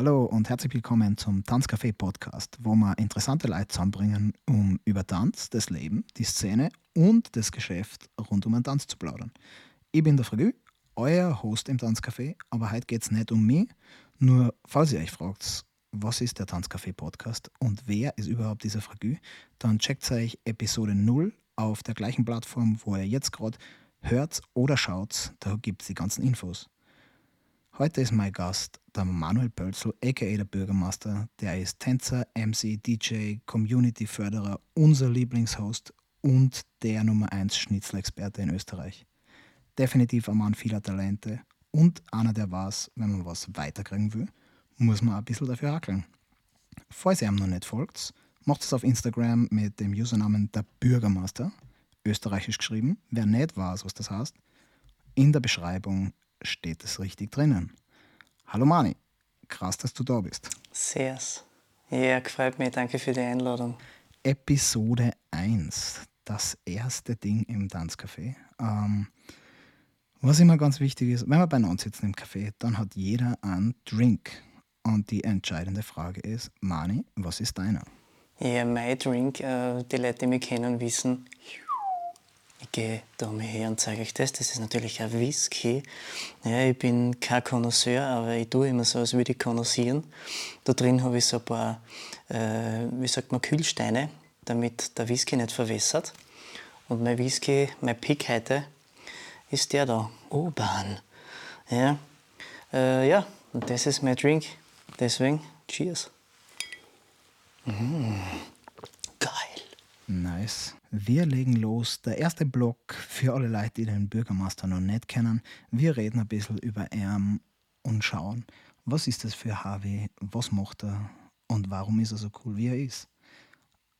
Hallo und herzlich willkommen zum Tanzcafé Podcast, wo wir interessante Leute zusammenbringen, um über Tanz, das Leben, die Szene und das Geschäft rund um den Tanz zu plaudern. Ich bin der Fragü, euer Host im Tanzcafé, aber heute geht es nicht um mich. Nur, falls ihr euch fragt, was ist der Tanzcafé Podcast und wer ist überhaupt dieser Fragü, dann checkt euch Episode 0 auf der gleichen Plattform, wo ihr jetzt gerade hört oder schaut, da gibt es die ganzen Infos. Heute ist mein Gast der Manuel Pölzl, aka der Bürgermeister. Der ist Tänzer, MC, DJ, Community-Förderer, unser Lieblingshost und der Nummer 1 Schnitzelexperte in Österreich. Definitiv ein Mann vieler Talente und einer, der weiß, wenn man was weiterkriegen will, muss man ein bisschen dafür hackeln. Falls ihr ihm noch nicht folgt, macht es auf Instagram mit dem Usernamen der Bürgermeister, österreichisch geschrieben. Wer nicht weiß, was das heißt, in der Beschreibung steht es richtig drinnen. Hallo Mani, krass, dass du da bist. Sehr. Ja, gefällt mir. Danke für die Einladung. Episode 1, das erste Ding im Tanzcafé. Ähm, was immer ganz wichtig ist, wenn wir beieinander sitzen im Café, dann hat jeder einen Drink. Und die entscheidende Frage ist, Mani, was ist deiner? Ja, mein Drink, äh, die Leute, die mich kennen, wissen, ich gehe da mal her und zeige euch das. Das ist natürlich ein Whisky. Ja, ich bin kein Connoisseur, aber ich tue immer so, als würde ich konnoissieren. Da drin habe ich so ein paar, äh, wie sagt man, Kühlsteine, damit der Whisky nicht verwässert. Und mein Whisky, mein Pick heute, ist der da, Oban. Ja, äh, ja, und das ist mein Drink. Deswegen, cheers. Mmh, geil. Nice. Wir legen los. Der erste Block für alle Leute, die den Bürgermeister noch nicht kennen. Wir reden ein bisschen über ihn und schauen, was ist das für HW, was macht er und warum ist er so cool, wie er ist.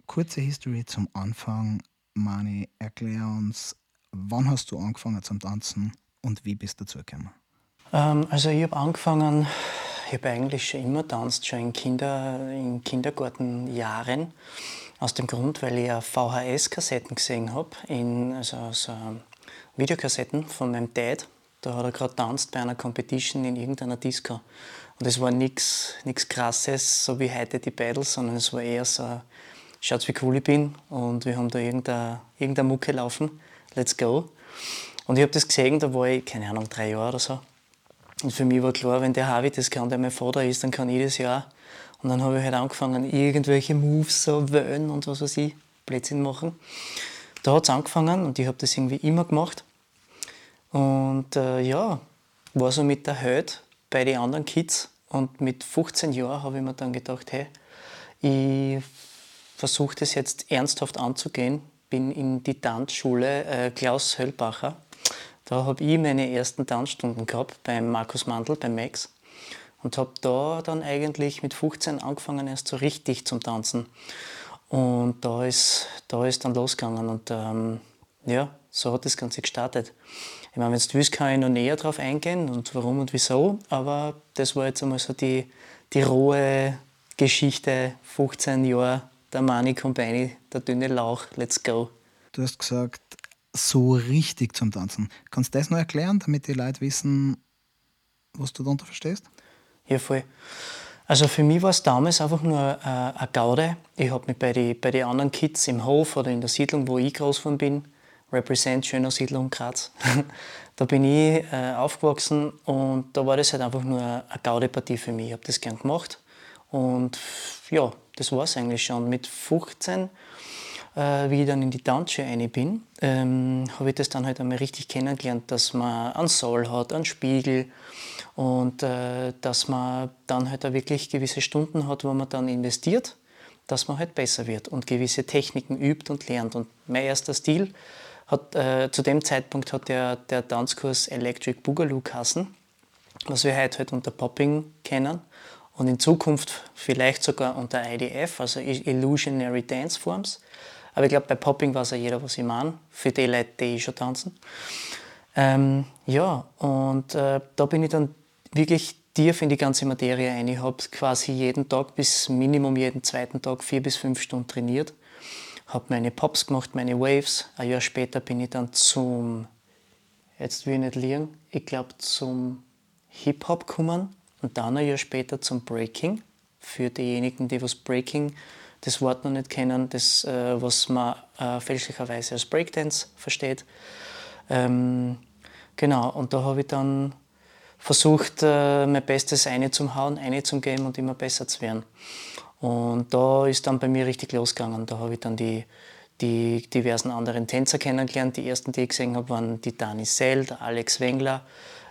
Kurze History zum Anfang. Mani, erklär uns, wann hast du angefangen zum Tanzen und wie bist du dazu gekommen? Ähm, also ich habe angefangen, ich habe eigentlich schon immer tanzt, schon in, Kinder, in Kindergartenjahren. Aus dem Grund, weil ich VHS-Kassetten gesehen habe, also so Videokassetten von meinem Dad. Da hat er gerade tanzt bei einer Competition in irgendeiner Disco. Und es war nichts Krasses, so wie heute die Battles, sondern es war eher so, schaut wie cool ich bin und wir haben da irgendeine, irgendeine Mucke laufen, let's go. Und ich habe das gesehen, da war ich, keine Ahnung, drei Jahre oder so. Und für mich war klar, wenn der Harvey das kann, der mein Vater ist, dann kann ich das ja auch. Und dann habe ich halt angefangen, irgendwelche Moves so wöhnen und was weiß ich, Blödsinn machen. Da hat es angefangen und ich habe das irgendwie immer gemacht. Und äh, ja, war so mit der Held bei den anderen Kids. Und mit 15 Jahren habe ich mir dann gedacht, hey, ich versuche das jetzt ernsthaft anzugehen. Bin in die Tanzschule äh, Klaus Höllbacher. Da habe ich meine ersten Tanzstunden gehabt beim Markus Mandl, beim Max und habe da dann eigentlich mit 15 angefangen erst so richtig zum Tanzen. Und da ist, da ist dann losgegangen und ähm, ja, so hat das Ganze gestartet. Ich meine, wenn du willst, kann ich noch näher drauf eingehen und warum und wieso, aber das war jetzt einmal so die, die rohe Geschichte, 15 Jahre, der Mani Company, der dünne Lauch, let's go. Du hast gesagt, so richtig zum Tanzen. Kannst du das noch erklären, damit die Leute wissen, was du darunter verstehst? Ja, voll. Also für mich war es damals einfach nur äh, eine Gaude. Ich habe mich bei den bei die anderen Kids im Hof oder in der Siedlung, wo ich groß von bin, Represent Schöner Siedlung Graz, da bin ich äh, aufgewachsen und da war das halt einfach nur eine Gaudepartie für mich. Ich habe das gern gemacht und ja, das war es eigentlich schon. Mit 15 äh, wie ich dann in die Tanzschule rein bin, ähm, habe ich das dann halt einmal richtig kennengelernt, dass man einen Soll hat, einen Spiegel und äh, dass man dann halt auch wirklich gewisse Stunden hat, wo man dann investiert, dass man halt besser wird und gewisse Techniken übt und lernt. Und mein erster Stil hat, äh, zu dem Zeitpunkt hat der, der Tanzkurs Electric Boogaloo Kassen, was wir heute halt unter Popping kennen und in Zukunft vielleicht sogar unter IDF, also Illusionary Dance Forms. Aber ich glaube, bei Popping weiß ja jeder, was ich meine, für die Leute, die eh schon tanzen. Ähm, ja, und äh, da bin ich dann wirklich tief in die ganze Materie ein. Ich habe quasi jeden Tag bis Minimum jeden zweiten Tag vier bis fünf Stunden trainiert. Habe meine Pops gemacht, meine Waves. Ein Jahr später bin ich dann zum, jetzt will ich nicht liegen, ich glaube zum Hip-Hop gekommen. und dann ein Jahr später zum Breaking. Für diejenigen, die was Breaking das Wort noch nicht kennen, das, äh, was man äh, fälschlicherweise als Breakdance versteht. Ähm, genau, und da habe ich dann versucht, äh, mein Bestes eine zum Hauen, eine zum Geben und immer besser zu werden. Und da ist dann bei mir richtig losgegangen. Da habe ich dann die, die diversen anderen Tänzer kennengelernt. Die ersten, die ich gesehen habe, waren die Dani Sell, der Alex Wengler,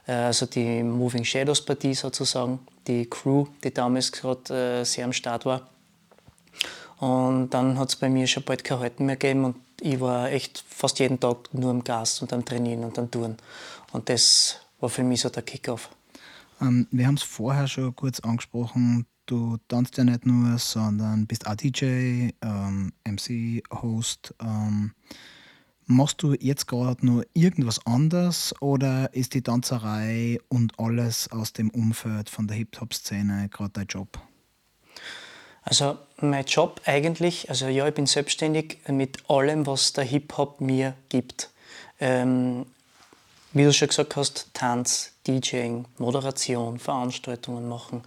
äh, also die Moving Shadows Partie sozusagen, die Crew, die damals gerade äh, sehr am Start war. Und dann hat es bei mir schon bald kein Halten mehr gegeben und ich war echt fast jeden Tag nur im Gas und am Trainieren und am Touren. Und das war für mich so der Kickoff. Ähm, wir haben es vorher schon kurz angesprochen. Du tanzt ja nicht nur, sondern bist auch DJ, ähm, MC, Host. Ähm, machst du jetzt gerade nur irgendwas anderes oder ist die Tanzerei und alles aus dem Umfeld von der Hip-Hop-Szene gerade dein Job? Also mein Job eigentlich, also ja, ich bin selbstständig mit allem, was der Hip-Hop mir gibt. Ähm, wie du schon gesagt hast, Tanz, DJing, Moderation, Veranstaltungen machen.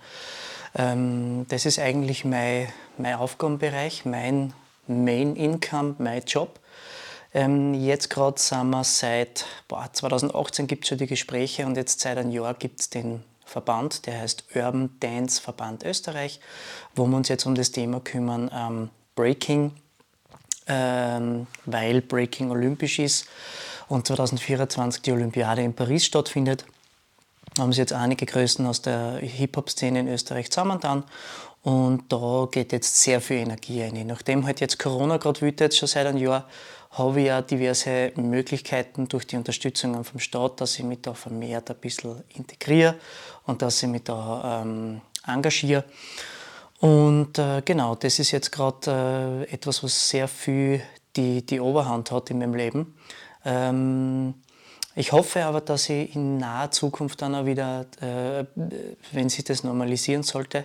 Ähm, das ist eigentlich mein, mein Aufgabenbereich, mein Main Income, mein Job. Ähm, jetzt gerade sind wir seit boah, 2018 gibt es schon die Gespräche und jetzt seit einem Jahr gibt es den Verband, der heißt Urban Dance Verband Österreich, wo wir uns jetzt um das Thema kümmern, ähm, Breaking, ähm, weil Breaking olympisch ist und 2024 die Olympiade in Paris stattfindet. Haben sich jetzt einige Größen aus der Hip-Hop-Szene in Österreich zusammengetan und da geht jetzt sehr viel Energie rein. Nachdem halt jetzt Corona gerade wütet, schon seit einem Jahr, habe ich ja diverse Möglichkeiten durch die Unterstützung vom Staat, dass ich mich da vermehrt ein bisschen integriere und dass ich mich da ähm, engagiere. Und äh, genau, das ist jetzt gerade äh, etwas, was sehr viel die, die Oberhand hat in meinem Leben. Ähm, ich hoffe aber, dass ich in naher Zukunft dann auch wieder, äh, wenn sich das normalisieren sollte,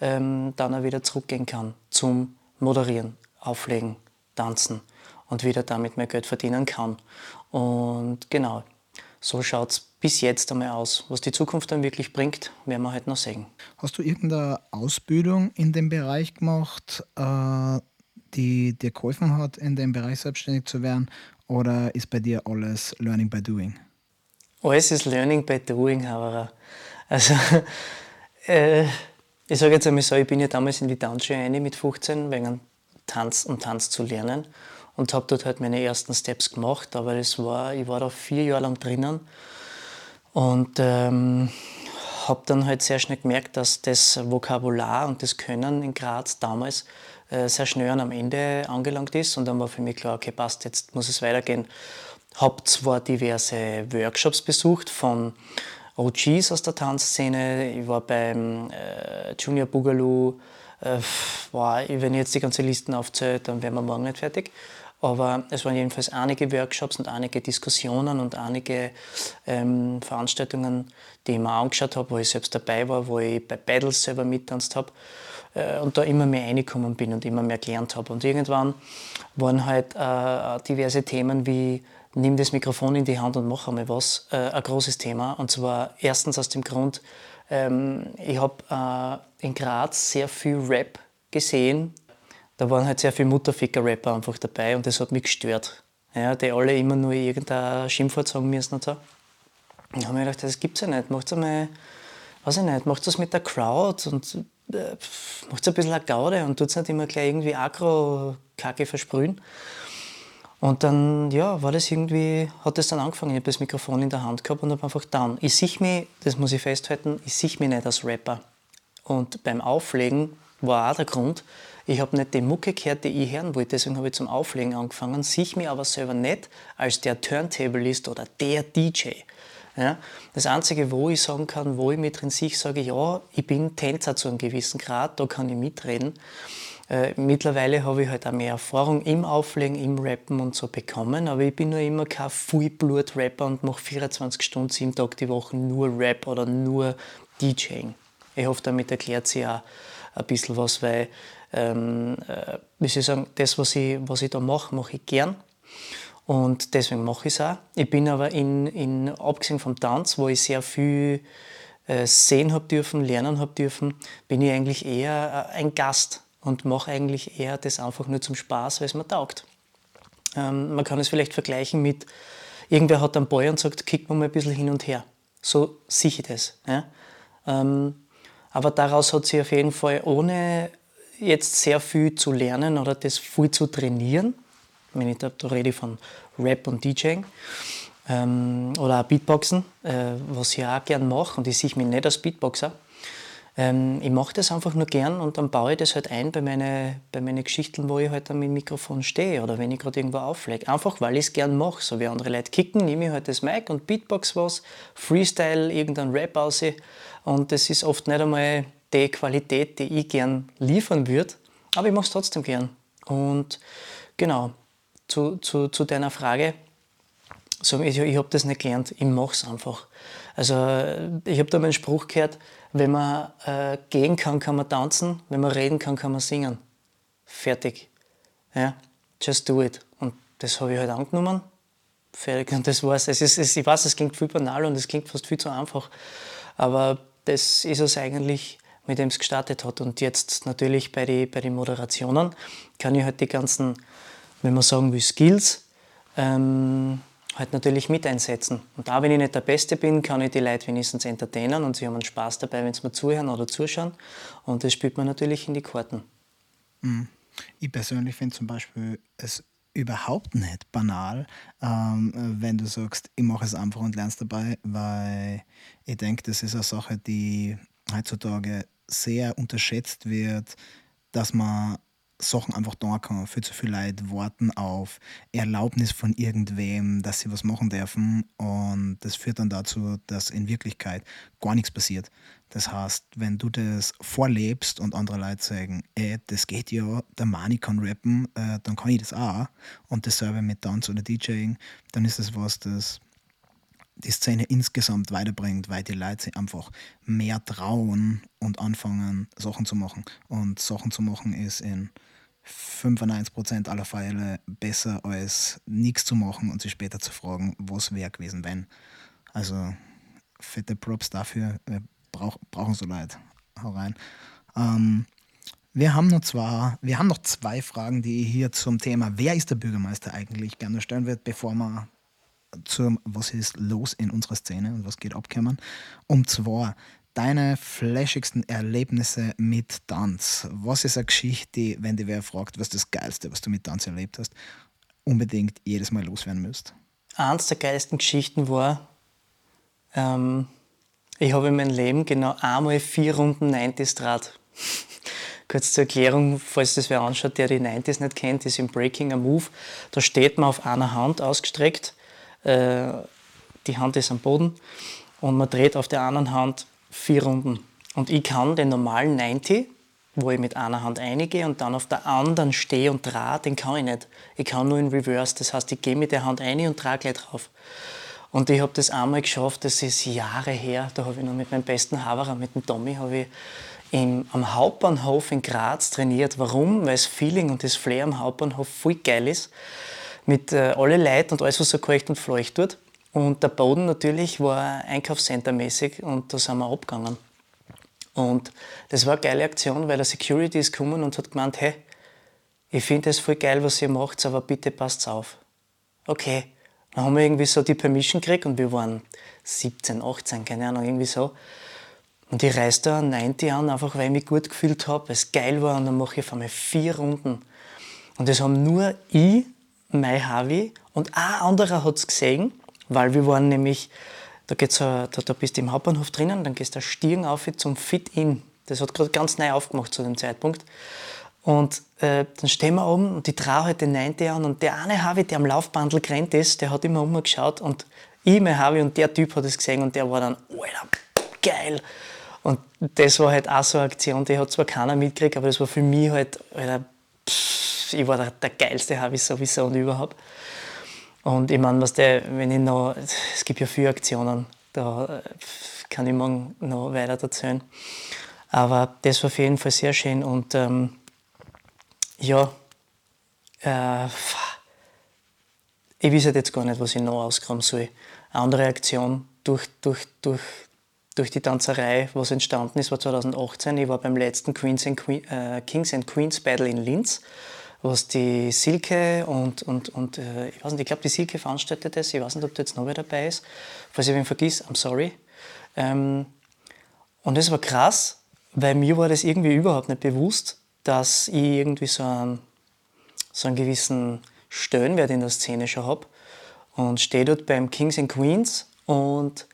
ähm, dann auch wieder zurückgehen kann zum Moderieren, Auflegen, Tanzen und wieder damit mehr Geld verdienen kann. Und genau, so schaut es bis jetzt einmal aus. Was die Zukunft dann wirklich bringt, werden wir halt noch sehen. Hast du irgendeine Ausbildung in dem Bereich gemacht, äh, die dir geholfen hat, in dem Bereich selbstständig zu werden? Oder ist bei dir alles Learning by Doing? Alles ist Learning by Doing, aber also äh, ich sage jetzt einmal so, ich bin ja damals in die Tanzschule rein mit 15 wegen Tanz und Tanz zu lernen und habe dort halt meine ersten Steps gemacht. Aber das war, ich war da vier Jahre lang drinnen und ähm, habe dann halt sehr schnell gemerkt, dass das Vokabular und das Können in Graz damals äh, sehr schnell am Ende angelangt ist. Und dann war für mich klar, okay, passt, jetzt muss es weitergehen. Habe zwar diverse Workshops besucht von OGs aus der Tanzszene. Ich war beim äh, Junior Boogaloo. Äh, wow, wenn ich jetzt die ganze Listen aufzähle, dann wären wir morgen nicht fertig. Aber es waren jedenfalls einige Workshops und einige Diskussionen und einige ähm, Veranstaltungen, die ich mir angeschaut habe, wo ich selbst dabei war, wo ich bei Battles selber mittanzt habe äh, und da immer mehr reingekommen bin und immer mehr gelernt habe. Und irgendwann waren halt äh, diverse Themen wie nimm das Mikrofon in die Hand und mach einmal was, äh, ein großes Thema. Und zwar erstens aus dem Grund, ähm, ich habe äh, in Graz sehr viel Rap gesehen, da waren halt sehr viele Mutterficker-Rapper einfach dabei und das hat mich gestört. Ja, die alle immer nur irgendein Schimpfwort sagen müssen und so. Und habe mir gedacht, das gibt's ja nicht. Macht's einmal, weiß ich nicht, macht das mit der Crowd und äh, macht ein bisschen eine Gaude und tut nicht immer gleich irgendwie Agro-Kacke versprühen. Und dann, ja, war das irgendwie, hat das dann angefangen. Ich habe das Mikrofon in der Hand gehabt und habe einfach dann. Ich sehe mich, das muss ich festhalten, ich sehe mich nicht als Rapper. Und beim Auflegen war auch der Grund, ich habe nicht die Mucke gehört, die ich hören wollte, deswegen habe ich zum Auflegen angefangen, sehe mich aber selber nicht als der Turntablist oder der DJ. Ja, das Einzige, wo ich sagen kann, wo ich mit drin sich sage, ja, ich bin Tänzer zu einem gewissen Grad, da kann ich mitreden. Äh, mittlerweile habe ich halt auch mehr Erfahrung im Auflegen, im Rappen und so bekommen, aber ich bin nur immer kein Fullblut-Rapper und mache 24 Stunden, sieben Tage die Woche nur Rap oder nur DJing. Ich hoffe, damit erklärt sich auch ein bisschen was, weil ähm, äh, wie soll ich sagen, das, was ich, was ich da mache, mache ich gern. Und deswegen mache ich es auch. Ich bin aber in, in, abgesehen vom Tanz, wo ich sehr viel äh, sehen habe dürfen, lernen habe dürfen, bin ich eigentlich eher äh, ein Gast und mache eigentlich eher das einfach nur zum Spaß, weil es mir taugt. Ähm, man kann es vielleicht vergleichen mit, irgendwer hat einen Ball und sagt, kick mal ein bisschen hin und her. So ich das. Ja? Ähm, aber daraus hat sich auf jeden Fall, ohne jetzt sehr viel zu lernen oder das viel zu trainieren, wenn ich da, da rede von Rap und DJing ähm, oder auch Beatboxen, äh, was ich auch gerne mache und ich sehe mich nicht als Beatboxer, ähm, ich mache das einfach nur gern und dann baue ich das halt ein bei meinen bei meine Geschichten, wo ich halt am Mikrofon stehe oder wenn ich gerade irgendwo auflege. Einfach weil ich es gern mache. So wie andere Leute kicken, nehme ich halt das Mic und Beatbox was, Freestyle, irgendein Rap aus. Und das ist oft nicht einmal die Qualität, die ich gern liefern würde, aber ich mache es trotzdem gern. Und genau, zu, zu, zu deiner Frage, so, ich, ich habe das nicht gelernt, ich mache es einfach. Also ich habe da mal einen Spruch gehört, wenn man äh, gehen kann, kann man tanzen. Wenn man reden kann, kann man singen. Fertig. Ja, just do it. Und das habe ich halt angenommen. Fertig. Und das war's. Es ist, es, ich weiß, es klingt viel banal und es klingt fast viel zu einfach. Aber das ist es eigentlich, mit dem es gestartet hat. Und jetzt natürlich bei den bei die Moderationen kann ich halt die ganzen, wenn man sagen will, Skills, ähm, halt natürlich mit einsetzen. Und da, wenn ich nicht der Beste bin, kann ich die Leute wenigstens entertainen und sie haben einen Spaß dabei, wenn sie mir zuhören oder zuschauen. Und das spielt man natürlich in die Karten. Mhm. Ich persönlich finde zum Beispiel es überhaupt nicht banal, ähm, wenn du sagst, ich mache es einfach und lernst dabei, weil ich denke, das ist eine Sache, die heutzutage sehr unterschätzt wird, dass man Sachen einfach da kann. Viel zu viele Leute warten auf Erlaubnis von irgendwem, dass sie was machen dürfen. Und das führt dann dazu, dass in Wirklichkeit gar nichts passiert. Das heißt, wenn du das vorlebst und andere Leute sagen, ey, das geht ja, der Mani kann rappen, äh, dann kann ich das auch. Und dasselbe mit Tanz oder DJing, dann ist das was, das die Szene insgesamt weiterbringt, weil die Leute sich einfach mehr trauen und anfangen, Sachen zu machen. Und Sachen zu machen ist in 95% aller Fälle besser als nichts zu machen und sich später zu fragen, was wäre gewesen, wenn. Also fette Props dafür, wir brauch, brauchen so Leute. Hau rein. Ähm, wir haben noch zwei, wir haben noch zwei Fragen, die ich hier zum Thema, wer ist der Bürgermeister eigentlich, gerne stellen wird, bevor wir zum, was ist los in unserer Szene und was geht abkommen. Und zwar, deine flashigsten Erlebnisse mit Tanz? Was ist eine Geschichte, wenn dir wer fragt, was das Geilste, was du mit Tanz erlebt hast, unbedingt jedes Mal loswerden müsst? Eins der geilsten Geschichten war, ähm, ich habe in meinem Leben genau einmal vier Runden 90s Draht. Kurz zur Erklärung, falls das wer anschaut, der die 90s nicht kennt, ist im Breaking a Move. Da steht man auf einer Hand ausgestreckt, äh, die Hand ist am Boden und man dreht auf der anderen Hand vier Runden. Und ich kann den normalen 90, wo ich mit einer Hand einige und dann auf der anderen stehe und drehe, den kann ich nicht. Ich kann nur in Reverse. Das heißt, ich gehe mit der Hand ein und drehe gleich drauf. Und ich habe das einmal geschafft, das ist Jahre her, da habe ich noch mit meinem besten Haberer, mit dem Tommy, habe ich im, am Hauptbahnhof in Graz trainiert. Warum? Weil das Feeling und das Flair am Hauptbahnhof voll geil ist. Mit äh, alle Leuten und alles, was so korrekt und fleucht tut. Und der Boden natürlich war Einkaufscenter-mäßig und da sind wir abgegangen. Und das war eine geile Aktion, weil der Security ist gekommen und hat gemeint, hey, ich finde es voll geil, was ihr macht, aber bitte passt auf. Okay, dann haben wir irgendwie so die Permission gekriegt und wir waren 17, 18, keine Ahnung, irgendwie so. Und ich reiste da 90 an, einfach weil ich mich gut gefühlt habe, es geil war und dann mache ich auf einmal vier Runden. Und das haben nur ich, mein Harvey und ein anderer hat es gesehen weil wir waren nämlich, da, geht's, da, da bist du im Hauptbahnhof drinnen, dann gehst du Stirn auf zum Fit-In. Das hat gerade ganz neu aufgemacht zu dem Zeitpunkt. Und äh, dann stehen wir oben und die traue halt den 90 an und der eine Harvey, der am Laufbandel gerannt ist, der hat immer umgeschaut und ich, mein Harvey und der Typ hat es gesehen und der war dann, Alter, geil. Und das war halt auch so eine Aktion, die hat zwar keiner mitgekriegt, aber das war für mich halt, Alter, pff, ich war der, der geilste Harvey sowieso und überhaupt. Und ich meine, was der, wenn ich noch, es gibt ja viele Aktionen, da äh, kann ich morgen noch weiter erzählen. Aber das war auf jeden Fall sehr schön und ähm, ja, äh, ich weiß halt jetzt gar nicht, was ich noch ausgraben soll. Eine andere Aktion durch, durch, durch durch die Tanzerei, was entstanden ist, war 2018. Ich war beim letzten Queens and Queen, äh, Kings and Queens Battle in Linz, was die Silke und, und, und äh, ich weiß nicht, ich glaube, die Silke veranstaltet das. Ich weiß nicht, ob da jetzt noch wer dabei ist. Falls ich wen vergiss, I'm sorry. Ähm, und das war krass, weil mir war das irgendwie überhaupt nicht bewusst, dass ich irgendwie so einen, so einen gewissen Stellenwert in der Szene schon habe. Und stehe dort beim Kings and Queens und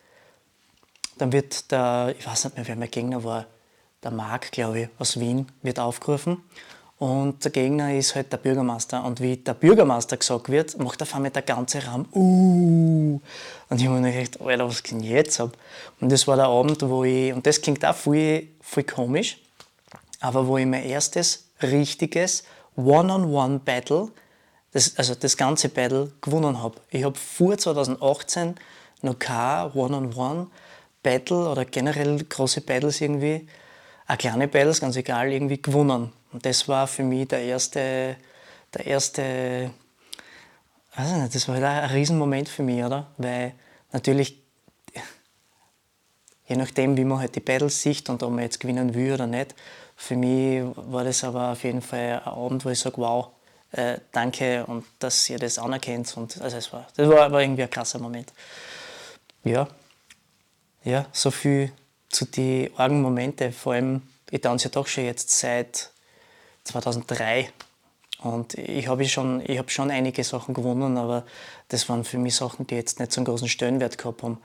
dann wird der, ich weiß nicht mehr, wer mein Gegner war, der Marc, glaube ich, aus Wien, wird aufgerufen. Und der Gegner ist halt der Bürgermeister. Und wie der Bürgermeister gesagt wird, macht auf einmal der ganze Raum uh. Und ich habe mir gedacht, Alter, was denn jetzt ab? Und das war der Abend, wo ich, und das klingt auch voll, voll komisch, aber wo ich mein erstes richtiges One-on-One-Battle, das, also das ganze Battle, gewonnen habe. Ich habe vor 2018 noch kein One-on-One-Battle oder generell große Battles irgendwie, auch kleine Battles, ganz egal, irgendwie gewonnen. Und das war für mich der erste, der erste, weiß nicht, das war halt ein Riesenmoment für mich, oder? Weil natürlich, je nachdem, wie man halt die Battles sieht und ob man jetzt gewinnen will oder nicht, für mich war das aber auf jeden Fall ein Abend, wo ich sage, wow, äh, danke und dass ihr das anerkennt. Und, also es war, das war, war irgendwie ein krasser Moment. Ja, ja so viel zu den argen Momenten. Vor allem, ich tanze ja doch schon jetzt seit 2003 und ich habe schon, hab schon einige Sachen gewonnen, aber das waren für mich Sachen, die jetzt nicht so einen großen Stellenwert gehabt haben.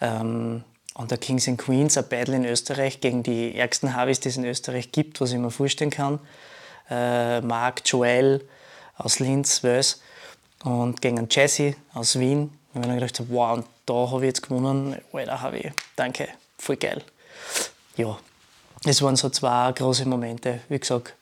Ähm, und der Kings and Queens, ein Battle in Österreich gegen die ärgsten Harveys, die es in Österreich gibt, was ich mir vorstellen kann. Äh, Marc, Joel aus Linz, Wels und gegen einen Jesse aus Wien. Und ich mir gedacht, wow, und da habe ich jetzt gewonnen. Alter, habe ich, danke, voll geil. Ja, es waren so zwei große Momente. Wie gesagt,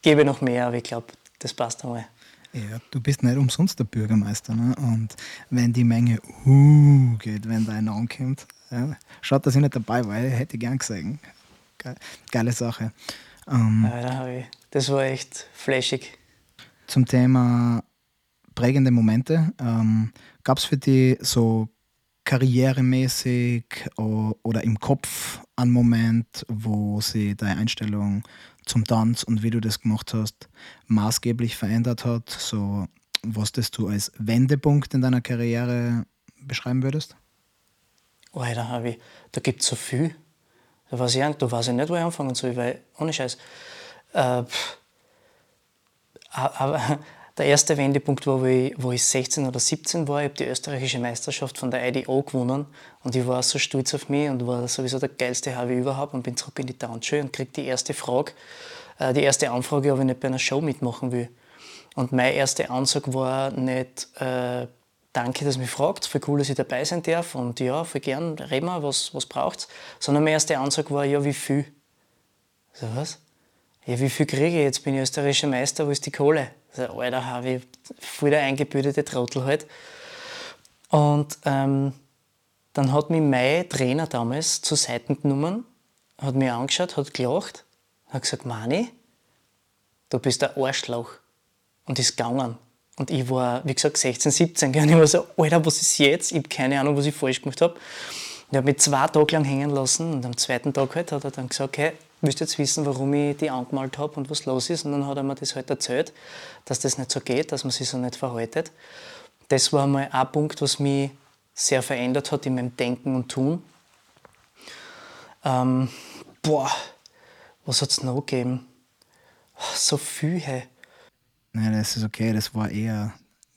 es gäbe noch mehr, aber ich glaube, das passt einmal. Ja, du bist nicht umsonst der Bürgermeister. Ne? Und wenn die Menge uh geht, wenn da einer ankommt, ja, schaut, dass ich nicht dabei war, hätte ich gern gesehen. Geile Sache. Ähm, ja, ich, das war echt flashig. Zum Thema prägende Momente. Ähm, Gab es für dich so karrieremäßig oder im Kopf einen Moment, wo sie deine Einstellung zum Tanz und wie du das gemacht hast, maßgeblich verändert hat? So, was das du als Wendepunkt in deiner Karriere beschreiben würdest? Oh, da, habe ich, da gibt es so viel. Da weiß ich, da weiß ich nicht, wo ich anfangen soll, weil, ohne Scheiß. Äh, aber der erste Wendepunkt war, wo ich, wo ich 16 oder 17 war. Ich habe die österreichische Meisterschaft von der IDO gewonnen und ich war so stolz auf mich und war sowieso der geilste HW überhaupt und bin zurück in die Tanzschule und krieg die erste Frage, äh, die erste Anfrage, ob ich nicht bei einer Show mitmachen will. Und meine erste Ansage war nicht, äh, danke, dass ihr mich fragt, voll cool, dass ich dabei sein darf und ja, voll gern, reden wir, was, was braucht's. Sondern meine erste Ansage war, ja, wie viel? So was? Ja, wie viel kriege ich? Jetzt bin ich österreichischer Meister, wo ist die Kohle? Also, Alter, habe ich voll der eingebildete Trottel halt. Und ähm, dann hat mich mein Trainer damals zur Seite genommen, hat mich angeschaut, hat gelacht, hat gesagt, Mani, du bist ein Arschloch. Und ist gegangen. Und ich war, wie gesagt, 16, 17. Und ich war so, Alter, was ist jetzt? Ich habe keine Ahnung, was ich falsch gemacht habe. Ich habe mich zwei Tage lang hängen lassen und am zweiten Tag halt hat er dann gesagt, hey, willst du jetzt wissen, warum ich die angemalt habe und was los ist? Und dann hat er mir das halt erzählt, dass das nicht so geht, dass man sich so nicht verhaltet. Das war mal ein Punkt, was mich sehr verändert hat in meinem Denken und Tun. Ähm, boah, was hat es noch gegeben? So viel. Hey. Nein, das ist okay, das war eher ein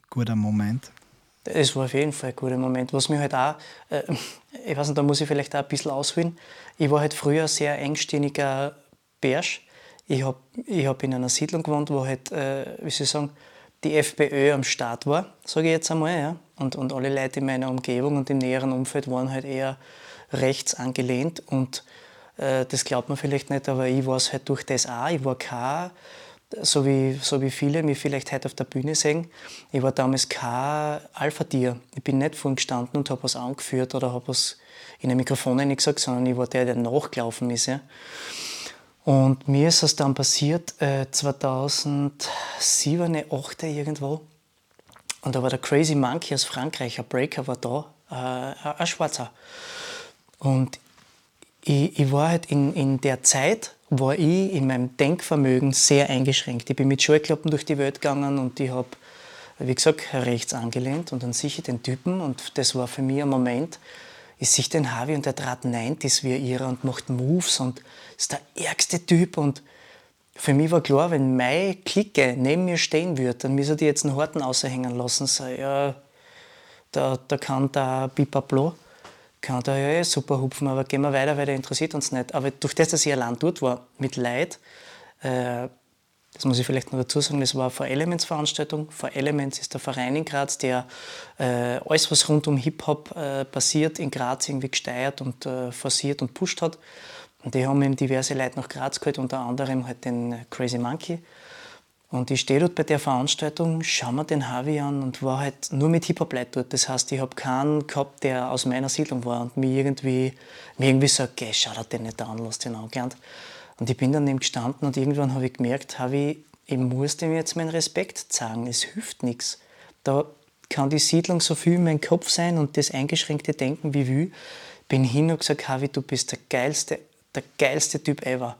guter Moment. Es war auf jeden Fall ein guter Moment. Was mir halt auch, äh, ich weiß nicht, da muss ich vielleicht auch ein bisschen ausholen. Ich war halt früher ein sehr engstirniger Bärsch. Ich habe ich hab in einer Siedlung gewohnt, wo halt, äh, wie soll ich sagen, die FPÖ am Start war, sage ich jetzt einmal. Ja? Und, und alle Leute in meiner Umgebung und im näheren Umfeld waren halt eher rechts angelehnt. Und äh, das glaubt man vielleicht nicht, aber ich war es halt durch das auch. Ich war kein so wie, so wie viele mich vielleicht heute auf der Bühne sehen, ich war damals kein Alpha-Tier. Ich bin nicht vorhin gestanden und habe was angeführt oder habe was in ein Mikrofon gesagt, sondern ich war der, der nachgelaufen ist. Ja. Und mir ist es dann passiert, äh, 2007, 2008 irgendwo. Und da war der Crazy Monkey aus Frankreich, ein Breaker war da, äh, ein Schwarzer. Und ich, ich war halt in, in der Zeit, war ich in meinem Denkvermögen sehr eingeschränkt. Ich bin mit Scheuklappen durch die Welt gegangen und ich habe, wie gesagt, rechts angelehnt und dann ich den Typen und das war für mich ein Moment, ich sehe den Harvey und der trat 90s wie ihrer und macht Moves und ist der ärgste Typ und für mich war klar, wenn meine Clique neben mir stehen würde, dann müssen die jetzt einen Horten aushängen lassen. So, ja, da, da kann der Bipaplo, kann da ja eh super hupfen, aber gehen wir weiter, weil der interessiert uns nicht. Aber durch das, dass ich allein dort war, mit Leid, äh, das muss ich vielleicht noch dazu sagen, das war eine For Elements Veranstaltung. For Elements ist der Verein in Graz, der äh, alles, was rund um Hip-Hop äh, passiert, in Graz irgendwie gesteuert und äh, forciert und pusht hat. Und die haben eben diverse Leute nach Graz geholt, unter anderem halt den Crazy Monkey. Und ich stehe dort bei der Veranstaltung, schaue mir den Harvey an und war halt nur mit Hip-Hop-Leuten dort. Das heißt, ich habe keinen gehabt, der aus meiner Siedlung war und mir irgendwie, mir irgendwie sagt, geh, schau dir den nicht an, lass den angelernt. Und ich bin dann eben gestanden und irgendwann habe ich gemerkt, Harvey, ich muss dem jetzt meinen Respekt zeigen, es hilft nichts. Da kann die Siedlung so viel in meinem Kopf sein und das eingeschränkte Denken wie will. Bin hin und gesagt, Harvey, du bist der geilste der geilste Typ ever.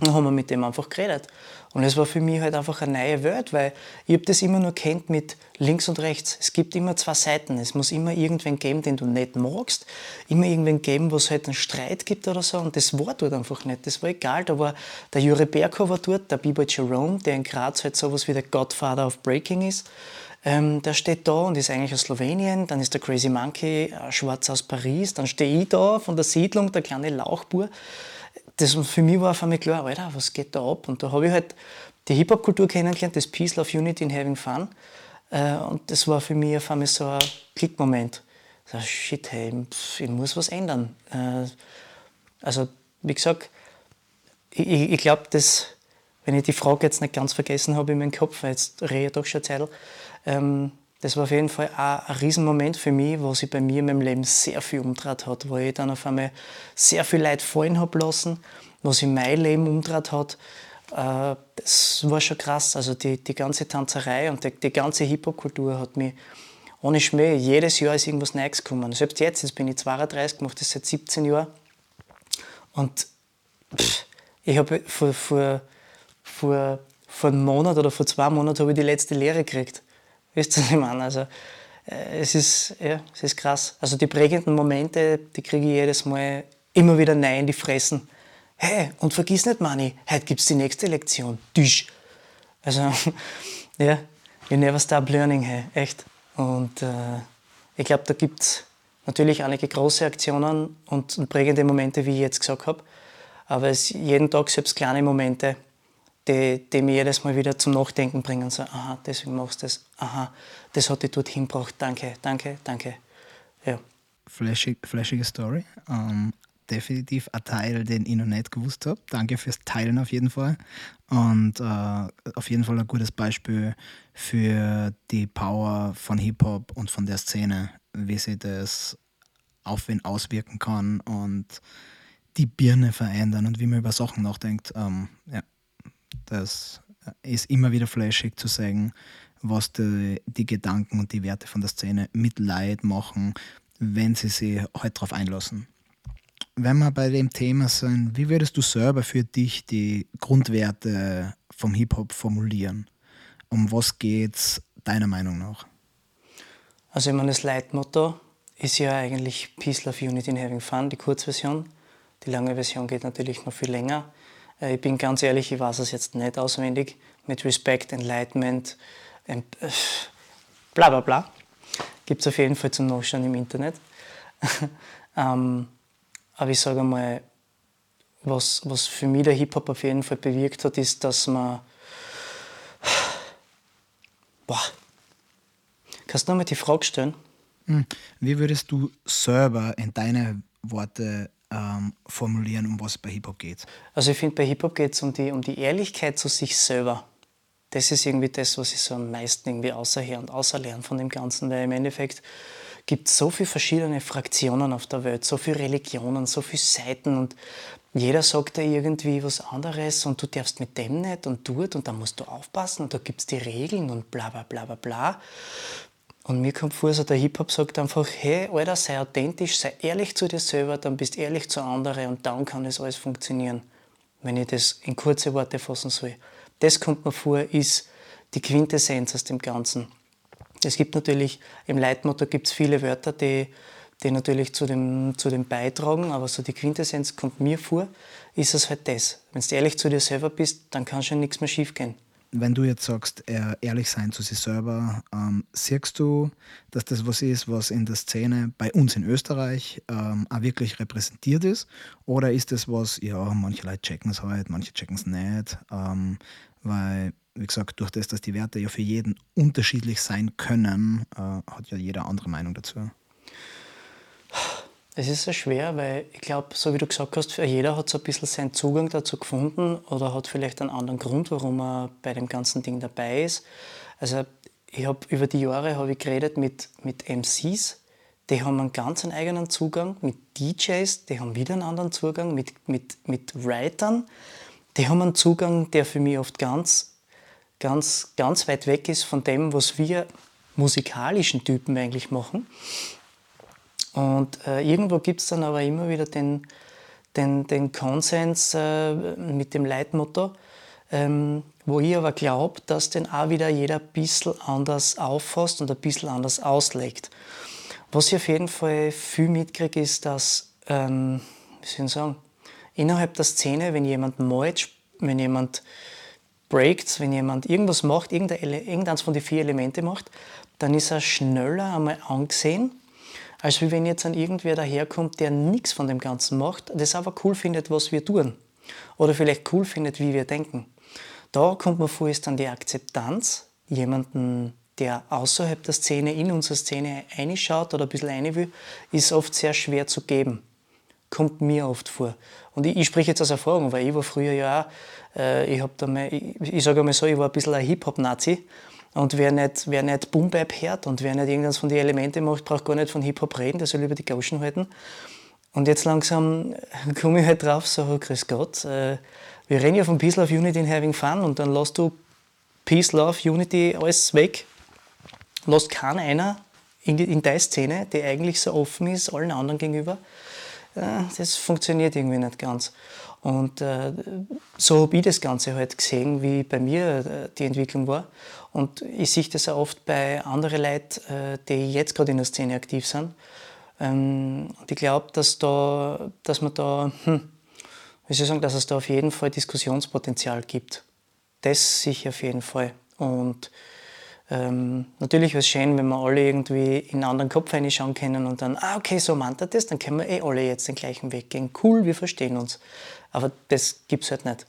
Dann haben wir mit dem einfach geredet. Und es war für mich halt einfach eine neue Welt, weil ich habe das immer nur kennt mit links und rechts. Es gibt immer zwei Seiten. Es muss immer irgendwen geben, den du nicht magst. Immer irgendwen geben, wo es halt einen Streit gibt oder so. Und das war dort einfach nicht. Das war egal. Da war der Jure Berko war dort, der B-Boy Jerome, der in Graz halt sowas wie der Godfather of Breaking ist. Ähm, der steht da und ist eigentlich aus Slowenien. Dann ist der Crazy Monkey, äh, schwarz aus Paris. Dann stehe ich da von der Siedlung, der kleine Lauchbur. Das, für mich war auf einmal klar, Alter, was geht da ab? Und da habe ich halt die Hip-Hop-Kultur kennengelernt, das Peace, Love, Unity and Having Fun. Äh, und das war für mich auf einmal so ein Klickmoment. So, shit, hey, ich muss was ändern. Äh, also, wie gesagt, ich, ich glaube, wenn ich die Frage jetzt nicht ganz vergessen habe in meinem Kopf, weil jetzt rede ich doch schon Zeit, ähm, das war auf jeden Fall auch ein Riesenmoment für mich, wo sich bei mir in meinem Leben sehr viel umgedreht hat, wo ich dann auf einmal sehr viel Leid fallen habe lassen, wo sich mein Leben umgedreht hat. Äh, das war schon krass. Also die, die ganze Tanzerei und die, die ganze Hip-Hop-Kultur hat mich ohne Schmäh, jedes Jahr ist irgendwas Neues gekommen. Selbst jetzt, jetzt bin ich 32, mache das seit 17 Jahren. Und pff, ich habe vor, vor, vor, vor einem Monat oder vor zwei Monaten habe ich die letzte Lehre gekriegt. Wisst ihr, was ich meine? Also, äh, es, ist, ja, es ist krass. Also die prägenden Momente, die kriege ich jedes Mal immer wieder neu in die Fressen. Hey, und vergiss nicht, Manni, heute gibt es die nächste Lektion. Tisch. Also, ja, you never stop learning, hey, echt. Und äh, ich glaube, da gibt es natürlich einige große Aktionen und, und, prägende Momente, wie ich jetzt gesagt habe. Aber es jeden Tag selbst kleine Momente, die, die mich jedes Mal wieder zum Nachdenken bringen. So, aha, deswegen machst du das. Aha, das hat dich dorthin gebracht. Danke, danke, danke. Ja. Flashig, flashige Story. Um, ähm, definitiv ein Teil, den ich noch nicht gewusst habe. Danke fürs Teilen auf jeden Fall. Und uh, auf jeden Fall ein gutes Beispiel für die Power von Hip-Hop und von der Szene, wie sich das auf wen auswirken kann und die Birne verändern und wie man über Sachen nachdenkt. Ähm, ja, das ist immer wieder flashig zu sagen, was die, die Gedanken und die Werte von der Szene mit Leid machen, wenn sie sich halt darauf einlassen. Wenn wir bei dem Thema sind, wie würdest du selber für dich die Grundwerte vom Hip-Hop formulieren? Um was geht es deiner Meinung nach? Also ich meine, das Leitmotto ist ja eigentlich Peace, Love, Unity and Having Fun, die Kurzversion. Die lange Version geht natürlich noch viel länger. Äh, ich bin ganz ehrlich, ich weiß es jetzt nicht auswendig. Mit Respect, Enlightenment, äh, bla bla bla. Gibt es auf jeden Fall zum Nachschauen im Internet. ähm, aber ich sage mal, was, was für mich der Hip-Hop auf jeden Fall bewirkt hat, ist, dass man. Boah. Kannst du nochmal die Frage stellen? Hm. Wie würdest du selber in deine Worte ähm, formulieren, um was es bei Hip-Hop geht? Also ich finde, bei Hip-Hop geht es um die, um die Ehrlichkeit zu sich selber. Das ist irgendwie das, was ich so am meisten irgendwie außerher und außerlernen von dem Ganzen, weil im Endeffekt gibt es so viele verschiedene Fraktionen auf der Welt, so viele Religionen, so viele Seiten und jeder sagt da irgendwie was anderes und du darfst mit dem nicht und dort und da musst du aufpassen und da gibt es die Regeln und bla bla bla bla bla. Und mir kommt vor, so der Hip-Hop sagt einfach, hey, Alter, sei authentisch, sei ehrlich zu dir selber, dann bist ehrlich zu anderen und dann kann das alles funktionieren. Wenn ich das in kurze Worte fassen soll. Das kommt mir vor, ist die Quintessenz aus dem Ganzen. Es gibt natürlich, im Leitmotto gibt es viele Wörter, die, die natürlich zu dem, zu dem beitragen, aber so die Quintessenz kommt mir vor, ist es halt das. Wenn du ehrlich zu dir selber bist, dann kann schon nichts mehr schief gehen wenn du jetzt sagst, ehrlich sein zu sich selber, ähm, siehst du, dass das was ist, was in der Szene bei uns in Österreich ähm, auch wirklich repräsentiert ist? Oder ist das was, ja, manche Leute checken es halt, manche checken es nicht, ähm, weil, wie gesagt, durch das, dass die Werte ja für jeden unterschiedlich sein können, äh, hat ja jeder andere Meinung dazu. Es ist sehr schwer, weil ich glaube, so wie du gesagt hast, jeder hat so ein bisschen seinen Zugang dazu gefunden oder hat vielleicht einen anderen Grund, warum er bei dem ganzen Ding dabei ist. Also ich habe über die Jahre habe ich geredet mit, mit MCs, die haben einen ganz eigenen Zugang, mit DJs, die haben wieder einen anderen Zugang, mit, mit, mit Writern, die haben einen Zugang, der für mich oft ganz, ganz, ganz weit weg ist von dem, was wir musikalischen Typen eigentlich machen. Und äh, irgendwo gibt es dann aber immer wieder den, den, den Konsens äh, mit dem Leitmotto, ähm, wo ich aber glaube, dass den auch wieder jeder ein bisschen anders auffasst und ein bisschen anders auslegt. Was ich auf jeden Fall viel mitkriege, ist, dass, ähm, wie soll ich sagen, innerhalb der Szene, wenn jemand malt, wenn jemand breakt, wenn jemand irgendwas macht, irgendeins von den vier Elementen macht, dann ist er schneller einmal angesehen als wenn jetzt an irgendwer daherkommt, der nichts von dem Ganzen macht, das aber cool findet, was wir tun. Oder vielleicht cool findet, wie wir denken. Da kommt man vor, ist dann die Akzeptanz, jemanden, der außerhalb der Szene, in unsere Szene reinschaut oder ein bisschen rein will, ist oft sehr schwer zu geben. Kommt mir oft vor. Und ich, ich spreche jetzt aus Erfahrung, weil ich war früher ja auch, äh, ich, hab da mal, ich, ich sage einmal so, ich war ein bisschen ein Hip-Hop-Nazi und wer nicht, wer nicht Boom hört und wer nicht irgendwas von den Elementen macht, braucht gar nicht von Hip-Hop reden, der soll über die Gauschen halten. Und jetzt langsam komme ich halt drauf, so, grüß Gott, äh, wir reden ja von Peace, Love, Unity and Having Fun und dann lässt du Peace, Love, Unity alles weg. Lässt keiner einer in, in deine Szene, die eigentlich so offen ist, allen anderen gegenüber. Äh, das funktioniert irgendwie nicht ganz. Und äh, so habe ich das Ganze halt gesehen, wie bei mir äh, die Entwicklung war. Und ich sehe das auch oft bei anderen Leuten, äh, die jetzt gerade in der Szene aktiv sind. Ähm, und ich glaube, dass, da, dass man da, hm, wie soll ich sagen, dass es da auf jeden Fall Diskussionspotenzial gibt. Das sicher auf jeden Fall. Und ähm, natürlich wäre es schön, wenn wir alle irgendwie in einen anderen Kopf reinschauen können und dann, ah, okay, so meint er das, dann können wir eh alle jetzt den gleichen Weg gehen. Cool, wir verstehen uns. Aber das gibt es halt nicht.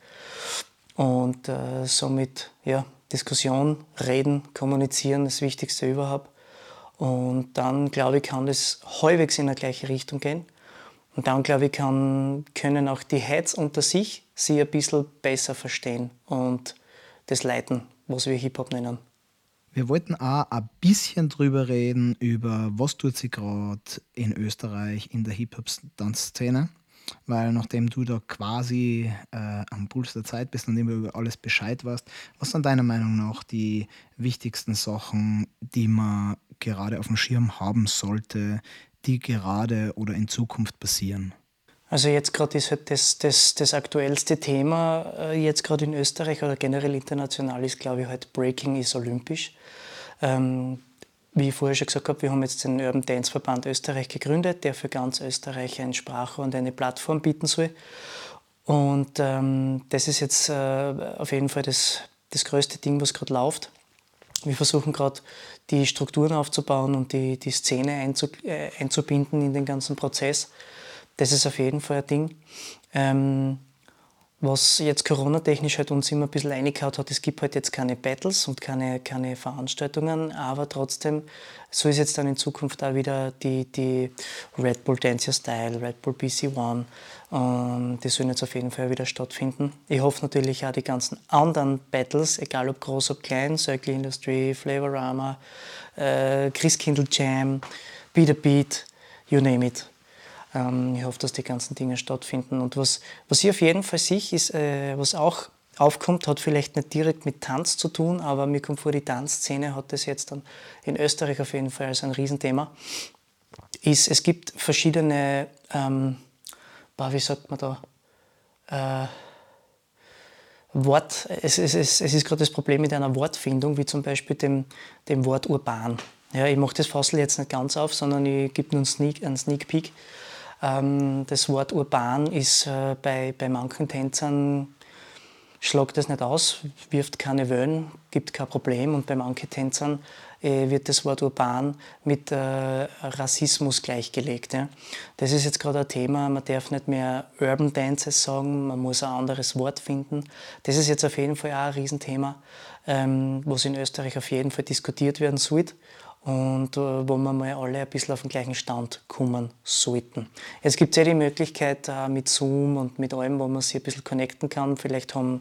Und äh, somit, ja, Diskussion, reden, kommunizieren, das Wichtigste überhaupt. Und dann, glaube ich, kann das halbwegs in die gleiche Richtung gehen. Und dann, glaube ich, kann, können auch die Heads unter sich sie ein bisschen besser verstehen und das leiten, was wir Hip-Hop nennen. Wir wollten auch ein bisschen drüber reden, über was tut sich gerade in Österreich in der Hip-Hop-Tanzszene. Weil nachdem du da quasi äh, am Puls der Zeit bist und immer über alles Bescheid weißt, was sind deiner Meinung nach die wichtigsten Sachen, die man gerade auf dem Schirm haben sollte, die gerade oder in Zukunft passieren? Also jetzt gerade ist halt das, das, das aktuellste Thema äh, jetzt gerade in Österreich oder generell international ist, glaube ich, halt Breaking ist olympisch. Ähm, wie ich vorher schon gesagt habe, wir haben jetzt den Urban Dance Verband Österreich gegründet, der für ganz Österreich ein Sprachrohr und eine Plattform bieten soll. Und ähm, das ist jetzt äh, auf jeden Fall das, das größte Ding, was gerade läuft. Wir versuchen gerade die Strukturen aufzubauen und die, die Szene einzu, äh, einzubinden in den ganzen Prozess. Das ist auf jeden Fall ein Ding. Ähm, was jetzt Corona-technisch halt uns immer ein bisschen reingehauen hat, es gibt halt jetzt keine Battles und keine, keine Veranstaltungen, aber trotzdem, so ist jetzt dann in Zukunft auch wieder die, die Red Bull Dance Style, Red Bull BC One, ähm, die sollen jetzt auf jeden Fall wieder stattfinden. Ich hoffe natürlich auch die ganzen anderen Battles, egal ob groß, ob klein, Circle Industry, Flavorama, äh, Christkindl Jam, Beat a Beat, you name it ich hoffe, dass die ganzen Dinge stattfinden. Und was, was ich auf jeden Fall sehe, ist, äh, was auch aufkommt, hat vielleicht nicht direkt mit Tanz zu tun, aber mir kommt vor, die Tanzszene hat das jetzt dann in Österreich auf jeden Fall als ein Riesenthema. Ist, es gibt verschiedene, ähm, wie sagt man da, äh, Wort, es, es, es, es ist gerade das Problem mit einer Wortfindung, wie zum Beispiel dem, dem Wort urban. Ja, ich mache das Fassel jetzt nicht ganz auf, sondern ich gebe nur einen Sneak, einen Sneak Peek. Ähm, das Wort urban ist äh, bei, bei manchen Tänzern schlagt das nicht aus, wirft keine Wellen, gibt kein Problem. Und bei manchen Tänzern äh, wird das Wort urban mit äh, Rassismus gleichgelegt. Das ist jetzt gerade ein Thema, man darf nicht mehr Urban Dances sagen, man muss ein anderes Wort finden. Das ist jetzt auf jeden Fall auch ein Riesenthema, ähm, was in Österreich auf jeden Fall diskutiert werden sollte und äh, wo wir mal alle ein bisschen auf den gleichen Stand kommen sollten. Jetzt gibt es ja die Möglichkeit äh, mit Zoom und mit allem, wo man sich ein bisschen connecten kann. Vielleicht haben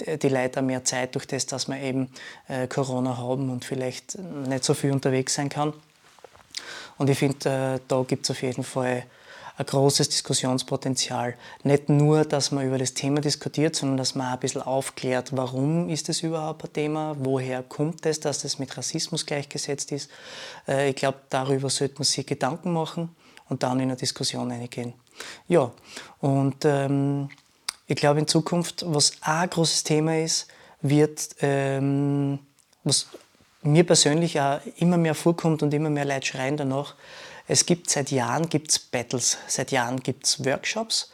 die Leute auch mehr Zeit durch das, dass wir eben äh, Corona haben und vielleicht nicht so viel unterwegs sein kann. Und ich finde, da gibt es auf jeden Fall ein großes Diskussionspotenzial. Nicht nur, dass man über das Thema diskutiert, sondern dass man auch ein bisschen aufklärt, warum ist das überhaupt ein Thema, woher kommt es, dass das mit Rassismus gleichgesetzt ist. Äh, ich glaube, darüber sollte man sich Gedanken machen und dann in eine Diskussion eingehen. Ja, und ähm, ich glaube in Zukunft, was auch ein großes Thema ist, wird, ähm, was mir persönlich auch immer mehr vorkommt und immer mehr Leute schreien danach, es gibt seit Jahren gibt's Battles, seit Jahren gibt es Workshops.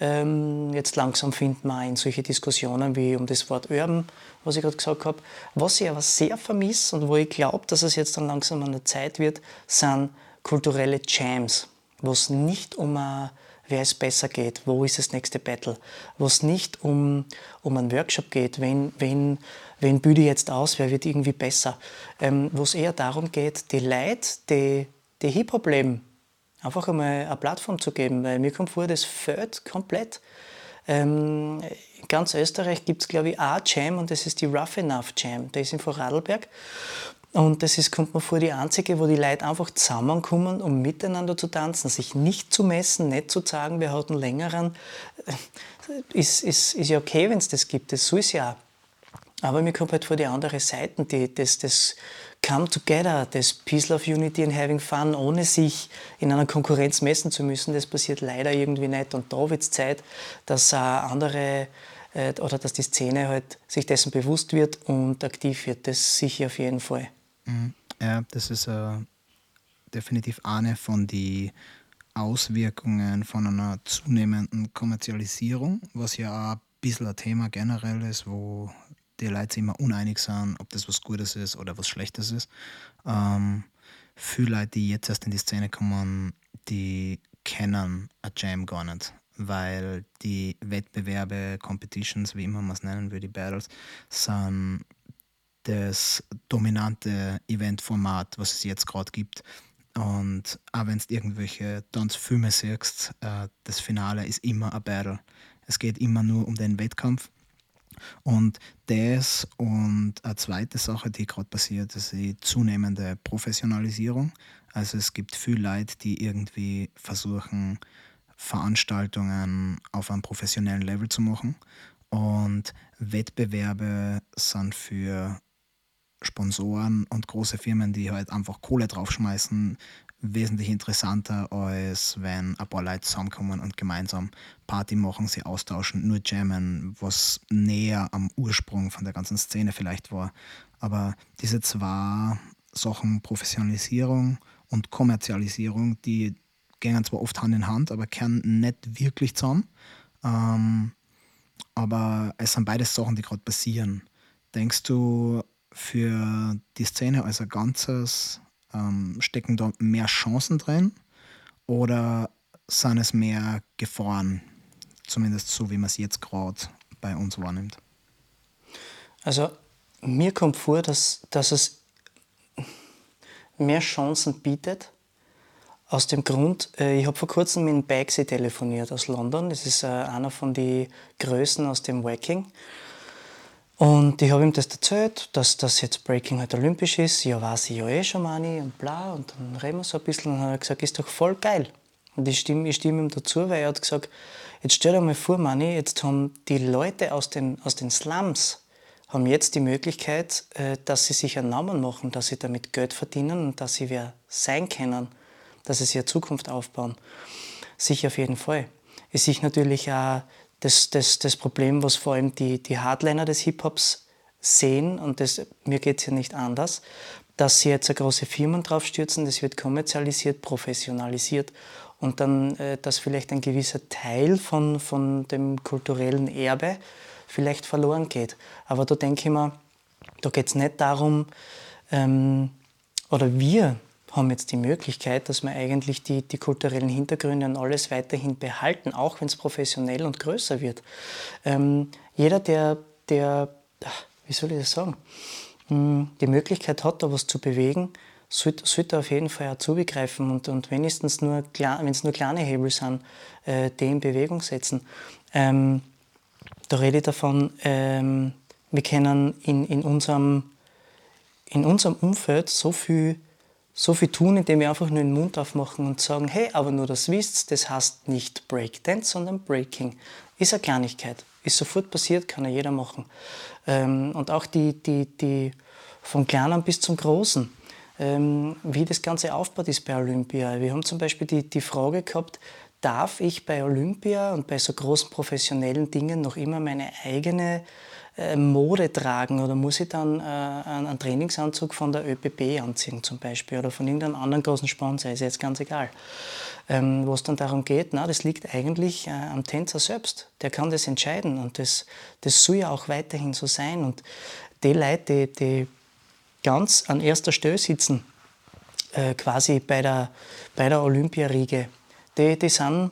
Ähm, jetzt langsam findet man in solche Diskussionen wie um das Wort Urban, was ich gerade gesagt habe. Was ich aber sehr vermisse und wo ich glaube, dass es jetzt dann langsam an der Zeit wird, sind kulturelle Jams, wo es nicht um ein wer es besser geht, wo ist das nächste Battle, wo es nicht um, um einen Workshop geht, wen, wen, wen büde jetzt aus, wer wird irgendwie besser, ähm, wo es eher darum geht, die Leute, die die Hip-Hop-Leben einfach einmal eine Plattform zu geben, weil mir kommt vor, das fällt komplett. Ähm, in ganz Österreich gibt es, glaube ich, eine Jam und das ist die Rough Enough Jam. Der ist in Vorarlberg. Und das ist, kommt mir vor, die einzige, wo die Leute einfach zusammenkommen, um miteinander zu tanzen, sich nicht zu messen, nicht zu sagen, wir hatten längeren. Ist, ist, ist ja okay, wenn es das gibt, das soll es ja. Aber mir kommt halt vor die andere Seite, die, das, das Come Together, das Peace, Love, Unity and Having Fun, ohne sich in einer Konkurrenz messen zu müssen, das passiert leider irgendwie nicht. Und da wird es Zeit, dass äh, andere äh, oder dass die Szene halt sich dessen bewusst wird und aktiv wird. Das sicher auf jeden Fall. Mhm. Ja, das ist äh, definitiv eine von den Auswirkungen von einer zunehmenden Kommerzialisierung, was ja auch ein bisschen ein Thema generell ist, wo die Leute sich immer uneinig sind, ob das was Gutes ist oder was Schlechtes ist. Ähm, viele Leute, die jetzt erst in die Szene kommen, die kennen a Jam gar nicht, weil die Wettbewerbe, Competitions, wie immer man es nennen will, die Battles, sind das dominante Eventformat, was es jetzt gerade gibt. Und auch wenn du irgendwelche Tanzfilme siehst, äh, das Finale ist immer ein Battle. Es geht immer nur um den Wettkampf und das und eine zweite Sache, die gerade passiert, ist die zunehmende Professionalisierung. Also es gibt viele Leute, die irgendwie versuchen, Veranstaltungen auf einem professionellen Level zu machen. Und Wettbewerbe sind für Sponsoren und große Firmen, die halt einfach Kohle draufschmeißen, wesentlich interessanter, als wenn ein paar Leute zusammenkommen und gemeinsam Party machen, sie austauschen, nur jammen, was näher am Ursprung von der ganzen Szene vielleicht war. Aber diese zwei Sachen, Professionalisierung und Kommerzialisierung, die gehen zwar oft Hand in Hand, aber kehren nicht wirklich zusammen. Ähm, aber es sind beides Sachen, die gerade passieren. Denkst du, für die Szene als ein Ganzes ähm, stecken da mehr Chancen drin oder sind es mehr Gefahren, zumindest so wie man es jetzt gerade bei uns wahrnimmt? Also mir kommt vor, dass, dass es mehr Chancen bietet. Aus dem Grund, äh, ich habe vor kurzem mit Bagsy telefoniert aus London. Das ist äh, einer von den Größen aus dem Wacking. Und ich habe ihm das erzählt, dass das jetzt Breaking halt olympisch ist. Ja, weiß ich ja eh schon, Mani, und bla. Und dann reden wir so ein bisschen und dann hat er gesagt, ist doch voll geil. Und ich stimme, ich stimme ihm dazu, weil er hat gesagt, Jetzt stell dir mal vor, Manni, jetzt haben die Leute aus den, aus den Slums haben jetzt die Möglichkeit, äh, dass sie sich einen Namen machen, dass sie damit Geld verdienen und dass sie wer sein können, dass sie sich eine Zukunft aufbauen. Sicher auf jeden Fall. Es ist natürlich auch das, das, das Problem, was vor allem die, die Hardliner des Hip-Hops sehen, und das, mir geht es ja nicht anders, dass sie jetzt große Firmen draufstürzen, das wird kommerzialisiert, professionalisiert und dann, äh, dass vielleicht ein gewisser Teil von, von dem kulturellen Erbe vielleicht verloren geht. Aber da denke ich mir, da geht es nicht darum, ähm, oder wir haben jetzt die Möglichkeit, dass wir eigentlich die, die kulturellen Hintergründe und alles weiterhin behalten, auch wenn es professionell und größer wird. Ähm, jeder, der, der, wie soll ich das sagen, hm, die Möglichkeit hat, da was zu bewegen, sollte, sollte auf jeden Fall auch zugreifen und, und wenigstens nur, wenn es nur kleine Hebel sind, äh, die in Bewegung setzen. Ähm, da rede ich davon, ähm, wir können in, in, unserem, in unserem Umfeld so viel, so viel tun, indem wir einfach nur den Mund aufmachen und sagen, hey, aber nur das wisst, das heißt nicht Breakdance, sondern Breaking. Ist eine Kleinigkeit, ist sofort passiert, kann ja jeder machen. Ähm, und auch die, die, die vom Kleinen bis zum Großen, ähm, wie das Ganze aufgebaut ist bei Olympia. Wir haben zum Beispiel die, die Frage gehabt, darf ich bei Olympia und bei so großen professionellen Dingen noch immer meine eigene Mode tragen oder muss ich dann äh, einen Trainingsanzug von der ÖPB anziehen zum Beispiel oder von irgendeinem anderen großen Sponsor, ist jetzt ganz egal. Ähm, wo es dann darum geht, na, das liegt eigentlich äh, am Tänzer selbst. Der kann das entscheiden und das, das soll ja auch weiterhin so sein. Und die Leute, die, die ganz an erster Stelle sitzen, äh, quasi bei der, bei der Olympiariege, die, die sind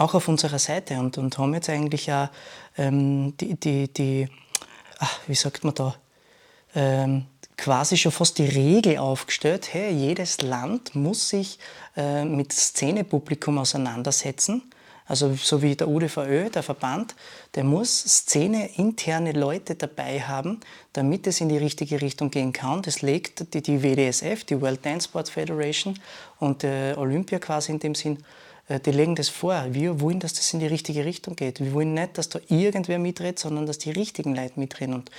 auch auf unserer Seite und, und haben jetzt eigentlich auch ähm, die, die, die ach, wie sagt man da, ähm, quasi schon fast die Regel aufgestellt, hey, jedes Land muss sich äh, mit Szenepublikum auseinandersetzen also so wie der UDVÖ, der Verband, der muss Szene-interne Leute dabei haben, damit es in die richtige Richtung gehen kann. Das legt die, die WDSF, die World Dance Sports Federation und äh, Olympia quasi in dem Sinn, die legen das vor. Wir wollen, dass das in die richtige Richtung geht. Wir wollen nicht, dass da irgendwer mitredet, sondern dass die richtigen Leute mitreden. Und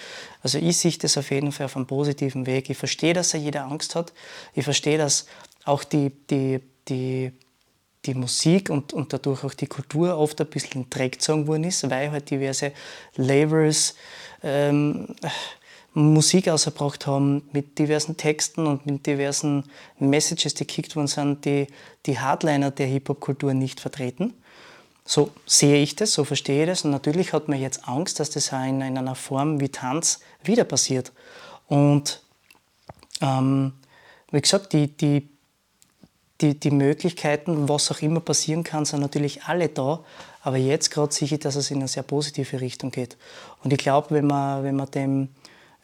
also ich sehe das auf jeden Fall auf einem positiven Weg. Ich verstehe, dass ja jeder Angst hat. Ich verstehe, dass auch die, die, die die Musik und, und dadurch auch die Kultur oft ein bisschen gezogen worden ist, weil halt diverse Labels ähm, Musik ausgebracht haben mit diversen Texten und mit diversen Messages, die gekickt worden sind, die die Hardliner der Hip-Hop-Kultur nicht vertreten. So sehe ich das, so verstehe ich das. Und natürlich hat man jetzt Angst, dass das auch in, in einer Form wie Tanz wieder passiert. Und ähm, wie gesagt, die, die die, die Möglichkeiten, was auch immer passieren kann, sind natürlich alle da. Aber jetzt gerade sehe ich, dass es in eine sehr positive Richtung geht. Und ich glaube, wenn man, wenn, man dem,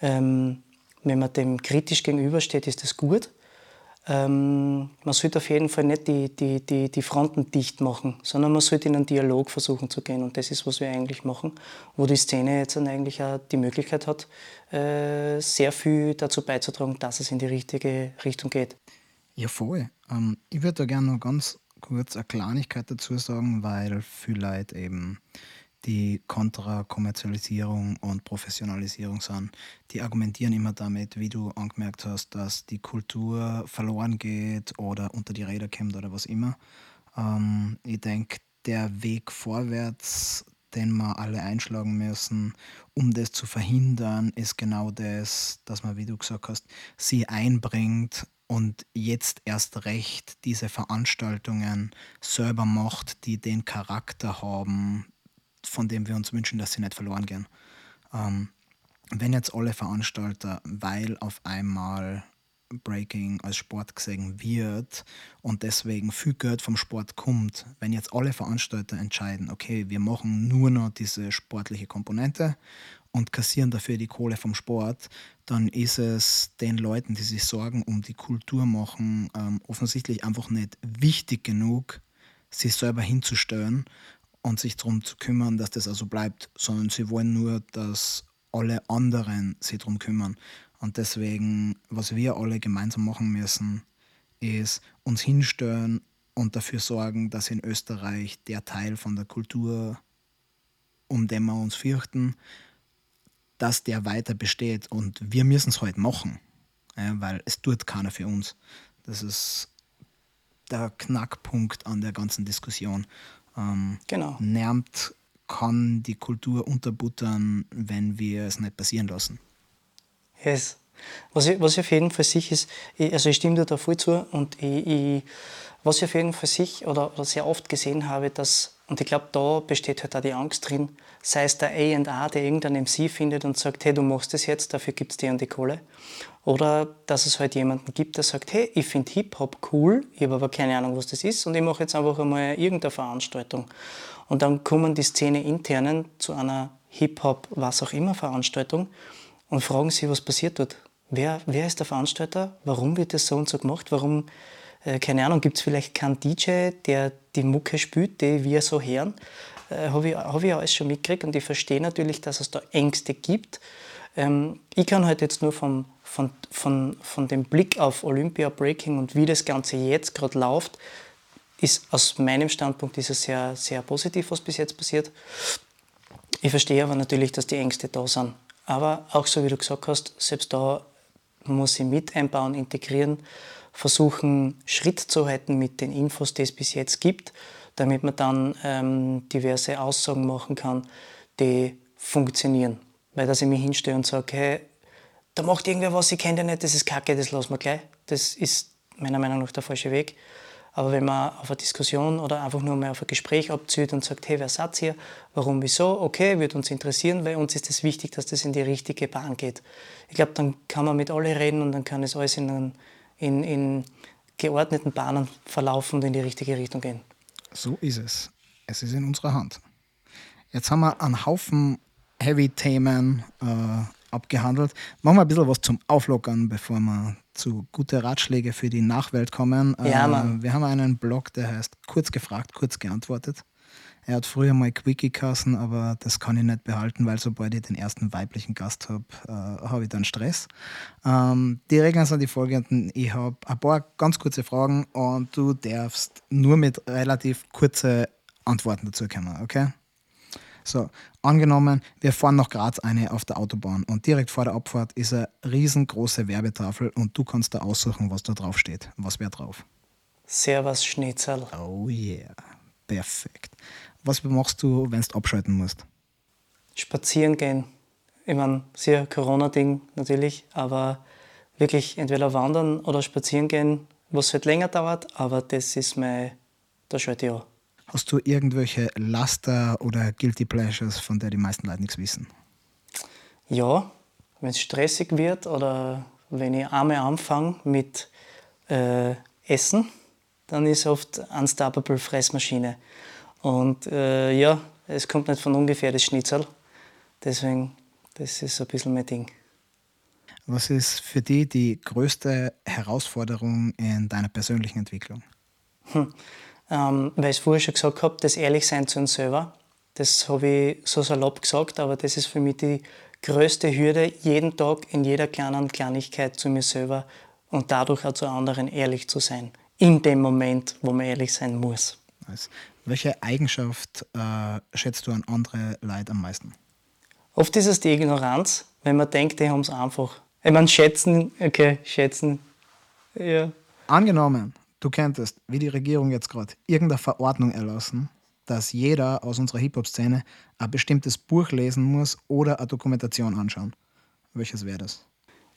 ähm, wenn man dem kritisch gegenübersteht, ist das gut. Ähm, man sollte auf jeden Fall nicht die, die, die, die Fronten dicht machen, sondern man sollte in einen Dialog versuchen zu gehen. Und das ist, was wir eigentlich machen, wo die Szene jetzt dann eigentlich auch die Möglichkeit hat, äh, sehr viel dazu beizutragen, dass es in die richtige Richtung geht. Ja, voll. Ähm, ich würde da gerne noch ganz kurz eine Kleinigkeit dazu sagen, weil viele Leute eben die kontra Kommerzialisierung und Professionalisierung sind, die argumentieren immer damit, wie du angemerkt hast, dass die Kultur verloren geht oder unter die Räder kommt oder was immer. Ähm, ich denke, der Weg vorwärts, den wir alle einschlagen müssen, um das zu verhindern, ist genau das, dass man, wie du gesagt hast, sie einbringt und jetzt erst recht diese Veranstaltungen selber macht, die den Charakter haben, von dem wir uns wünschen, dass sie nicht verloren gehen. Ähm, wenn jetzt alle Veranstalter, weil auf einmal Breaking als Sport gesehen wird und deswegen viel Geld vom Sport kommt, wenn jetzt alle Veranstalter entscheiden, okay, wir machen nur noch diese sportliche Komponente und kassieren dafür die Kohle vom Sport, dann ist es den Leuten, die sich Sorgen um die Kultur machen, ähm, offensichtlich einfach nicht wichtig genug, sich selber hinzustellen und sich darum zu kümmern, dass das also bleibt, sondern sie wollen nur, dass alle anderen sich darum kümmern. Und deswegen, was wir alle gemeinsam machen müssen, ist uns hinstellen und dafür sorgen, dass in Österreich der Teil von der Kultur, um den wir uns fürchten, dass der weiter besteht und wir müssen es halt machen, weil es tut keiner für uns. Das ist der Knackpunkt an der ganzen Diskussion. Ähm, genau. Niemand kann die Kultur unterbuttern, wenn wir es nicht passieren lassen. Yes. Was ich, was ich auf jeden Fall sicher ist, ich, also ich stimme dir da voll zu und ich, ich, was ich auf jeden Fall sich oder, oder sehr oft gesehen habe, dass, und ich glaube, da besteht halt auch die Angst drin, sei es der A&A, der irgendeinen MC findet und sagt, hey, du machst das jetzt, dafür gibt es dir die Kohle. Oder dass es halt jemanden gibt, der sagt, hey, ich finde Hip-Hop cool, ich habe aber keine Ahnung, was das ist und ich mache jetzt einfach einmal irgendeine Veranstaltung. Und dann kommen die Szene internen zu einer Hip-Hop, was auch immer Veranstaltung und fragen sich, was passiert dort. Wer, wer ist der Veranstalter? Warum wird das so und so gemacht? Warum, äh, keine Ahnung, gibt es vielleicht keinen DJ, der die Mucke spielt, die wir so hören? Äh, Habe ich, hab ich alles schon mitgekriegt und ich verstehe natürlich, dass es da Ängste gibt. Ähm, ich kann halt jetzt nur vom, von, von, von dem Blick auf Olympia Breaking und wie das Ganze jetzt gerade läuft, ist aus meinem Standpunkt ist es sehr, sehr positiv, was bis jetzt passiert. Ich verstehe aber natürlich, dass die Ängste da sind. Aber auch so wie du gesagt hast, selbst da muss ich mit einbauen, integrieren, versuchen Schritt zu halten mit den Infos, die es bis jetzt gibt, damit man dann ähm, diverse Aussagen machen kann, die funktionieren. Weil dass ich mich hinstelle und sage, hey, da macht irgendwer was, ich kenne den nicht, das ist kacke, das lassen wir gleich. Das ist meiner Meinung nach der falsche Weg. Aber wenn man auf eine Diskussion oder einfach nur mal auf ein Gespräch abzieht und sagt, hey, wer seid ihr, warum, wieso, okay, wird uns interessieren, weil uns ist es wichtig, dass das in die richtige Bahn geht. Ich glaube, dann kann man mit alle reden und dann kann es alles in, in, in geordneten Bahnen verlaufen und in die richtige Richtung gehen. So ist es. Es ist in unserer Hand. Jetzt haben wir einen Haufen Heavy-Themen äh, abgehandelt. Machen wir ein bisschen was zum Auflockern, bevor wir zu guten Ratschläge für die Nachwelt kommen. Ja, äh, wir haben einen Blog, der heißt Kurz gefragt, kurz geantwortet. Er hat früher mal Quickie kassen, aber das kann ich nicht behalten, weil sobald ich den ersten weiblichen Gast habe, äh, habe ich dann Stress. Ähm, die Regeln sind die folgenden. Ich habe ein paar ganz kurze Fragen und du darfst nur mit relativ kurzen Antworten dazu kommen, okay? So, angenommen, wir fahren nach Graz eine auf der Autobahn und direkt vor der Abfahrt ist eine riesengroße Werbetafel und du kannst da aussuchen, was da drauf steht. Was wäre drauf? Servus Schnitzel. Oh yeah, perfekt. Was machst du, wenn du abschalten musst? Spazieren gehen. Ich meine, sehr Corona-Ding natürlich, aber wirklich entweder wandern oder spazieren gehen, was halt länger dauert, aber das ist mein, da schalte ich an. Hast du irgendwelche Laster oder Guilty Pleasures, von der die meisten Leute nichts wissen? Ja, wenn es stressig wird oder wenn ich einmal anfange mit äh, Essen, dann ist oft Unstoppable Fressmaschine. Und äh, ja, es kommt nicht von ungefähr das Schnitzel. Deswegen, das ist ein bisschen mein Ding. Was ist für dich die größte Herausforderung in deiner persönlichen Entwicklung? Hm. Ähm, weil ich es vorher schon gesagt habe, das Ehrlichsein zu uns selber. Das habe ich so salopp gesagt, aber das ist für mich die größte Hürde, jeden Tag in jeder kleinen Kleinigkeit zu mir selber und dadurch auch zu anderen ehrlich zu sein. In dem Moment, wo man ehrlich sein muss. Also, welche Eigenschaft äh, schätzt du an andere Leute am meisten? Oft ist es die Ignoranz, wenn man denkt, die haben es einfach. Ich meine, schätzen, okay, schätzen, ja. Angenommen, du könntest, wie die Regierung jetzt gerade, irgendeine Verordnung erlassen, dass jeder aus unserer Hip-Hop-Szene ein bestimmtes Buch lesen muss oder eine Dokumentation anschauen. Welches wäre das?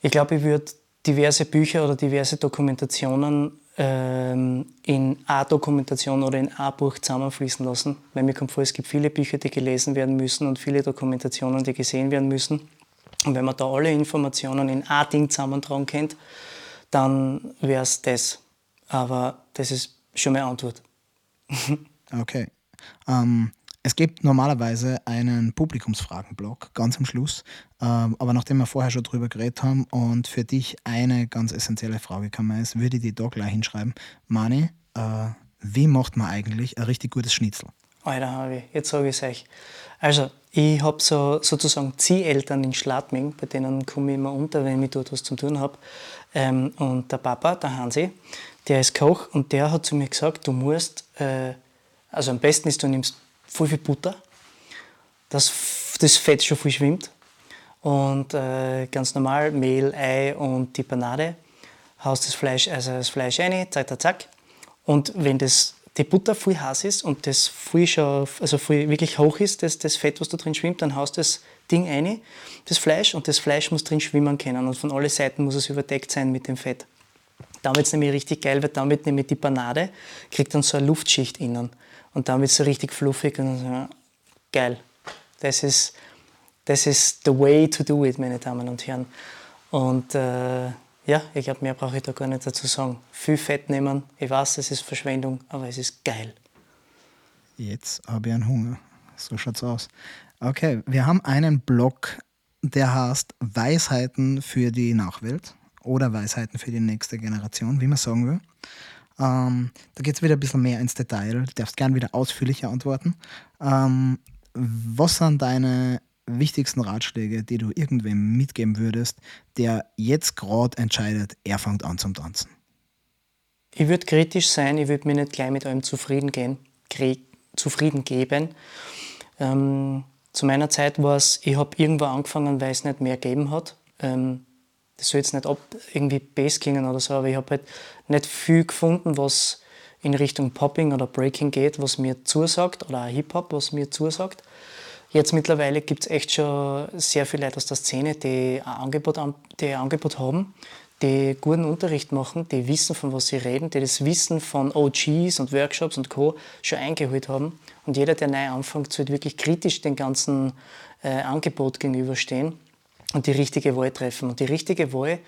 Ich glaube, ich würde diverse Bücher oder diverse Dokumentationen in eine Dokumentation oder in ein Buch zusammenfließen lassen. Weil mir kommt vor, es gibt viele Bücher, die gelesen werden müssen und viele Dokumentationen, die gesehen werden müssen. Und wenn man da alle Informationen in ein Ding zusammentragen könnte, dann wäre es das. Aber das ist schon meine Antwort. Okay. Ähm, es gibt normalerweise einen Publikumsfragenblock ganz am Schluss, ähm, aber nachdem wir vorher schon drüber geredet haben und für dich eine ganz essentielle Frage gekommen ist, würde ich die da gleich hinschreiben. Mani, äh, wie macht man eigentlich ein richtig gutes Schnitzel? Alter, Harvey, jetzt sage ich es euch. Also, Ich habe so, sozusagen Zieheltern in Schladming, bei denen komme ich immer unter, wenn ich dort was zu tun habe. Ähm, und der Papa, der Hansi, der ist Koch und der hat zu mir gesagt, du musst, äh, also am besten ist, du nimmst voll viel Butter, dass das Fett schon viel schwimmt. Und äh, ganz normal Mehl, Ei und die Panade. Haust das Fleisch, also das Fleisch rein, zack, zack, zack. Und wenn das die Butter viel heiß ist und das viel schon, also viel wirklich hoch ist, das, das Fett, was da drin schwimmt, dann haust das Ding rein, das Fleisch, und das Fleisch muss drin schwimmen können. Und von allen Seiten muss es überdeckt sein mit dem Fett. Wird es nämlich richtig geil, weil damit nämlich die Panade kriegt dann so eine Luftschicht innen. Und dann wird es so richtig fluffig und so, geil. Das ist, das ist the way to do it, meine Damen und Herren. Und äh, ja, ich glaube, mehr brauche ich da gar nicht dazu sagen. Viel Fett nehmen, ich weiß, es ist Verschwendung, aber es ist geil. Jetzt habe ich einen Hunger. So schaut's aus. Okay, wir haben einen Blog, der heißt Weisheiten für die Nachwelt oder Weisheiten für die nächste Generation, wie man sagen will. Ähm, da geht es wieder ein bisschen mehr ins Detail. Du darfst gerne wieder ausführlicher antworten. Ähm, was sind deine wichtigsten Ratschläge, die du irgendwem mitgeben würdest, der jetzt gerade entscheidet, er fängt an zum Tanzen? Ich würde kritisch sein, ich würde mir nicht gleich mit allem zufrieden, gehen, zufrieden geben. Ähm, zu meiner Zeit war es, ich habe irgendwo angefangen, weil es nicht mehr gegeben hat. Ähm, das soll jetzt nicht ab, irgendwie Bass klingen oder so, aber ich habe halt nicht viel gefunden, was in Richtung Popping oder Breaking geht, was mir zusagt, oder Hip-Hop, was mir zusagt. Jetzt mittlerweile gibt es echt schon sehr viele Leute aus der Szene, die ein Angebot, die ein Angebot haben, die guten Unterricht machen, die wissen, von was sie reden, die das Wissen von OGs und Workshops und Co. schon eingeholt haben. Und jeder, der neu anfängt, sollte wirklich kritisch dem ganzen äh, Angebot gegenüberstehen und die richtige Wahl treffen. Und die richtige Wahl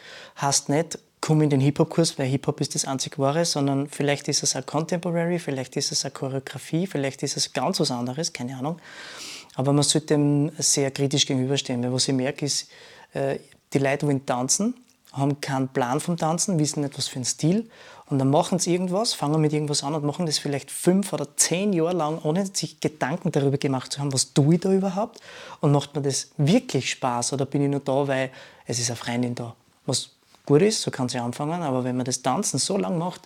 heißt nicht, komm in den Hip-Hop-Kurs, weil Hip-Hop ist das einzig Wahre, sondern vielleicht ist es auch Contemporary, vielleicht ist es eine Choreografie, vielleicht ist es ganz was anderes, keine Ahnung. Aber man sollte dem sehr kritisch gegenüberstehen, weil was ich merke ist, äh, die Leute wollen tanzen, haben keinen Plan vom Tanzen, wissen nicht, was für ein Stil und dann machen sie irgendwas, fangen mit irgendwas an und machen das vielleicht fünf oder zehn Jahre lang, ohne sich Gedanken darüber gemacht zu haben, was tue ich da überhaupt und macht mir das wirklich Spaß oder bin ich nur da, weil es ist eine Freundin da. Was gut ist, so kann sie anfangen, aber wenn man das Tanzen so lang macht,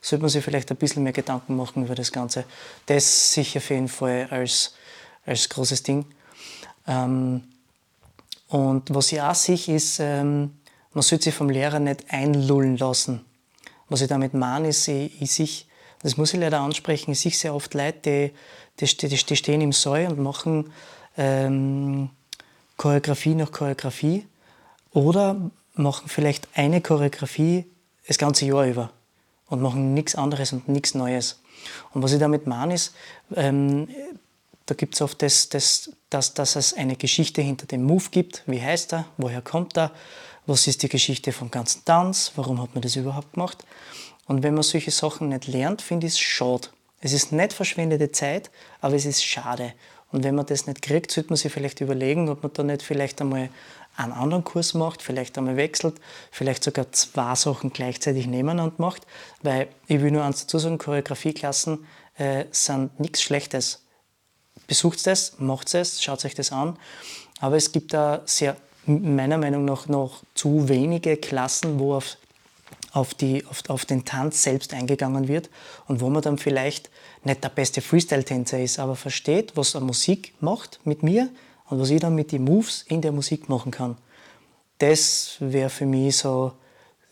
sollte man sich vielleicht ein bisschen mehr Gedanken machen über das Ganze. Das sicher auf jeden Fall als als großes Ding. Ähm, und was ich auch sehe, ist, ähm, man sollte sich vom Lehrer nicht einlullen lassen. Was ich damit meine, ist, ich, ich sehe, das muss ich leider ansprechen, ich sehe sehr oft Leute, die, die, die stehen im Saal und machen ähm, Choreografie nach Choreografie oder machen vielleicht eine Choreografie das ganze Jahr über und machen nichts anderes und nichts Neues. Und was ich damit meine, ist, ähm, da gibt es oft das, das, das, dass es eine Geschichte hinter dem Move gibt. Wie heißt er? Woher kommt er? Was ist die Geschichte vom ganzen Tanz? Warum hat man das überhaupt gemacht? Und wenn man solche Sachen nicht lernt, finde ich es schade. Es ist nicht verschwendete Zeit, aber es ist schade. Und wenn man das nicht kriegt, sollte man sich vielleicht überlegen, ob man da nicht vielleicht einmal einen anderen Kurs macht, vielleicht einmal wechselt, vielleicht sogar zwei Sachen gleichzeitig nebeneinander macht. Weil ich will nur eins dazu sagen, Choreografieklassen äh, sind nichts Schlechtes besucht es, macht es, schaut euch das an. Aber es gibt da sehr, meiner Meinung nach, noch zu wenige Klassen, wo auf, auf, die, auf, auf den Tanz selbst eingegangen wird und wo man dann vielleicht nicht der beste Freestyle-Tänzer ist, aber versteht, was eine Musik macht mit mir und was ich dann mit den Moves in der Musik machen kann. Das wäre für mich so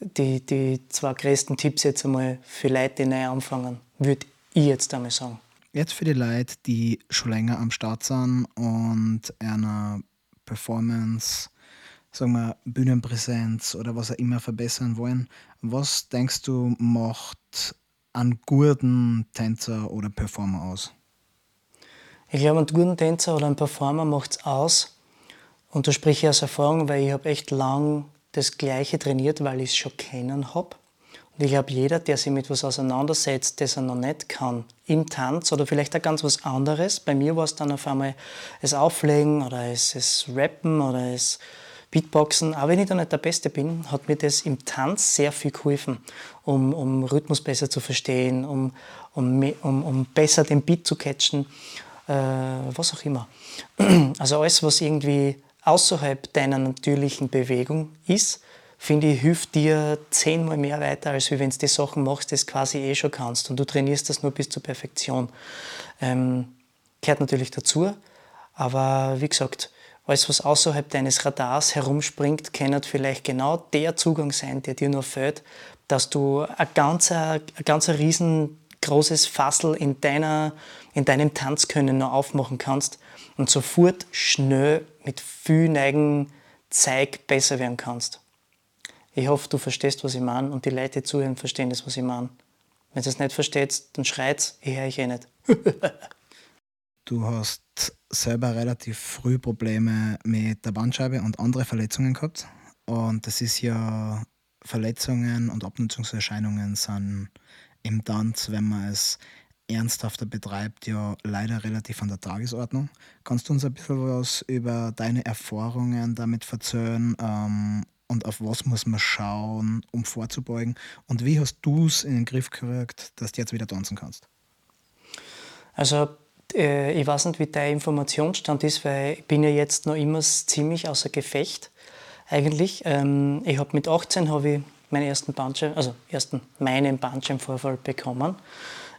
die, die zwei größten Tipps jetzt einmal für Leute, die neu anfangen, würde ich jetzt einmal sagen jetzt für die Leute, die schon länger am Start sind und einer Performance, sagen wir, Bühnenpräsenz oder was auch immer verbessern wollen, was denkst du macht einen guten Tänzer oder Performer aus? Ich glaube, einen guten Tänzer oder einen Performer macht es aus. Und da spreche ich aus Erfahrung, weil ich habe echt lang das Gleiche trainiert, weil ich es schon kennen habe. Und ich glaube, jeder, der sich mit etwas auseinandersetzt, das er noch nicht kann, im Tanz oder vielleicht auch ganz was anderes. Bei mir war es dann auf einmal das Auflegen oder es, es Rappen oder es Beatboxen. Auch wenn ich da nicht der Beste bin, hat mir das im Tanz sehr viel geholfen, um, um Rhythmus besser zu verstehen, um, um, um, besser den Beat zu catchen. äh, was auch immer. Also alles, was irgendwie außerhalb deiner natürlichen Bewegung ist, finde ich, hilft dir zehnmal mehr weiter, als wenn du die Sachen machst, die du quasi eh schon kannst. Und du trainierst das nur bis zur Perfektion. Ähm, gehört natürlich dazu, aber wie gesagt, alles, was außerhalb deines Radars herumspringt, kann vielleicht genau der Zugang sein, der dir nur fehlt, dass du ein ganz, ein ganz riesengroßes Fassel in, deiner, in deinem Tanzkönnen noch aufmachen kannst und sofort schnell mit viel Neigen Zeig besser werden kannst. Ich hoffe, du verstehst, was ich meine und die Leute, die zuhören, verstehen das, was ich meine. Wenn du es nicht versteht, dann schreit ich höre ich eh nicht. du hast selber relativ früh Probleme mit der Bandscheibe und andere Verletzungen gehabt. Und das ist ja Verletzungen und Abnutzungserscheinungen sind im Tanz, wenn man es ernsthafter betreibt, ja leider relativ an der Tagesordnung. Kannst du uns ein bisschen was über deine Erfahrungen damit erzählen ähm, und auf was muss man schauen, um vorzubeugen? Und wie hast du es in den Griff gekriegt, dass du jetzt wieder tanzen kannst? Also äh, ich weiß nicht, wie dein Informationsstand ist, weil ich bin ja jetzt noch immer ziemlich außer Gefecht eigentlich. Ähm, ich habe mit 18 habe ich meinen ersten Bandscheiben, also ersten meinen Bandscheibenvorfall bekommen.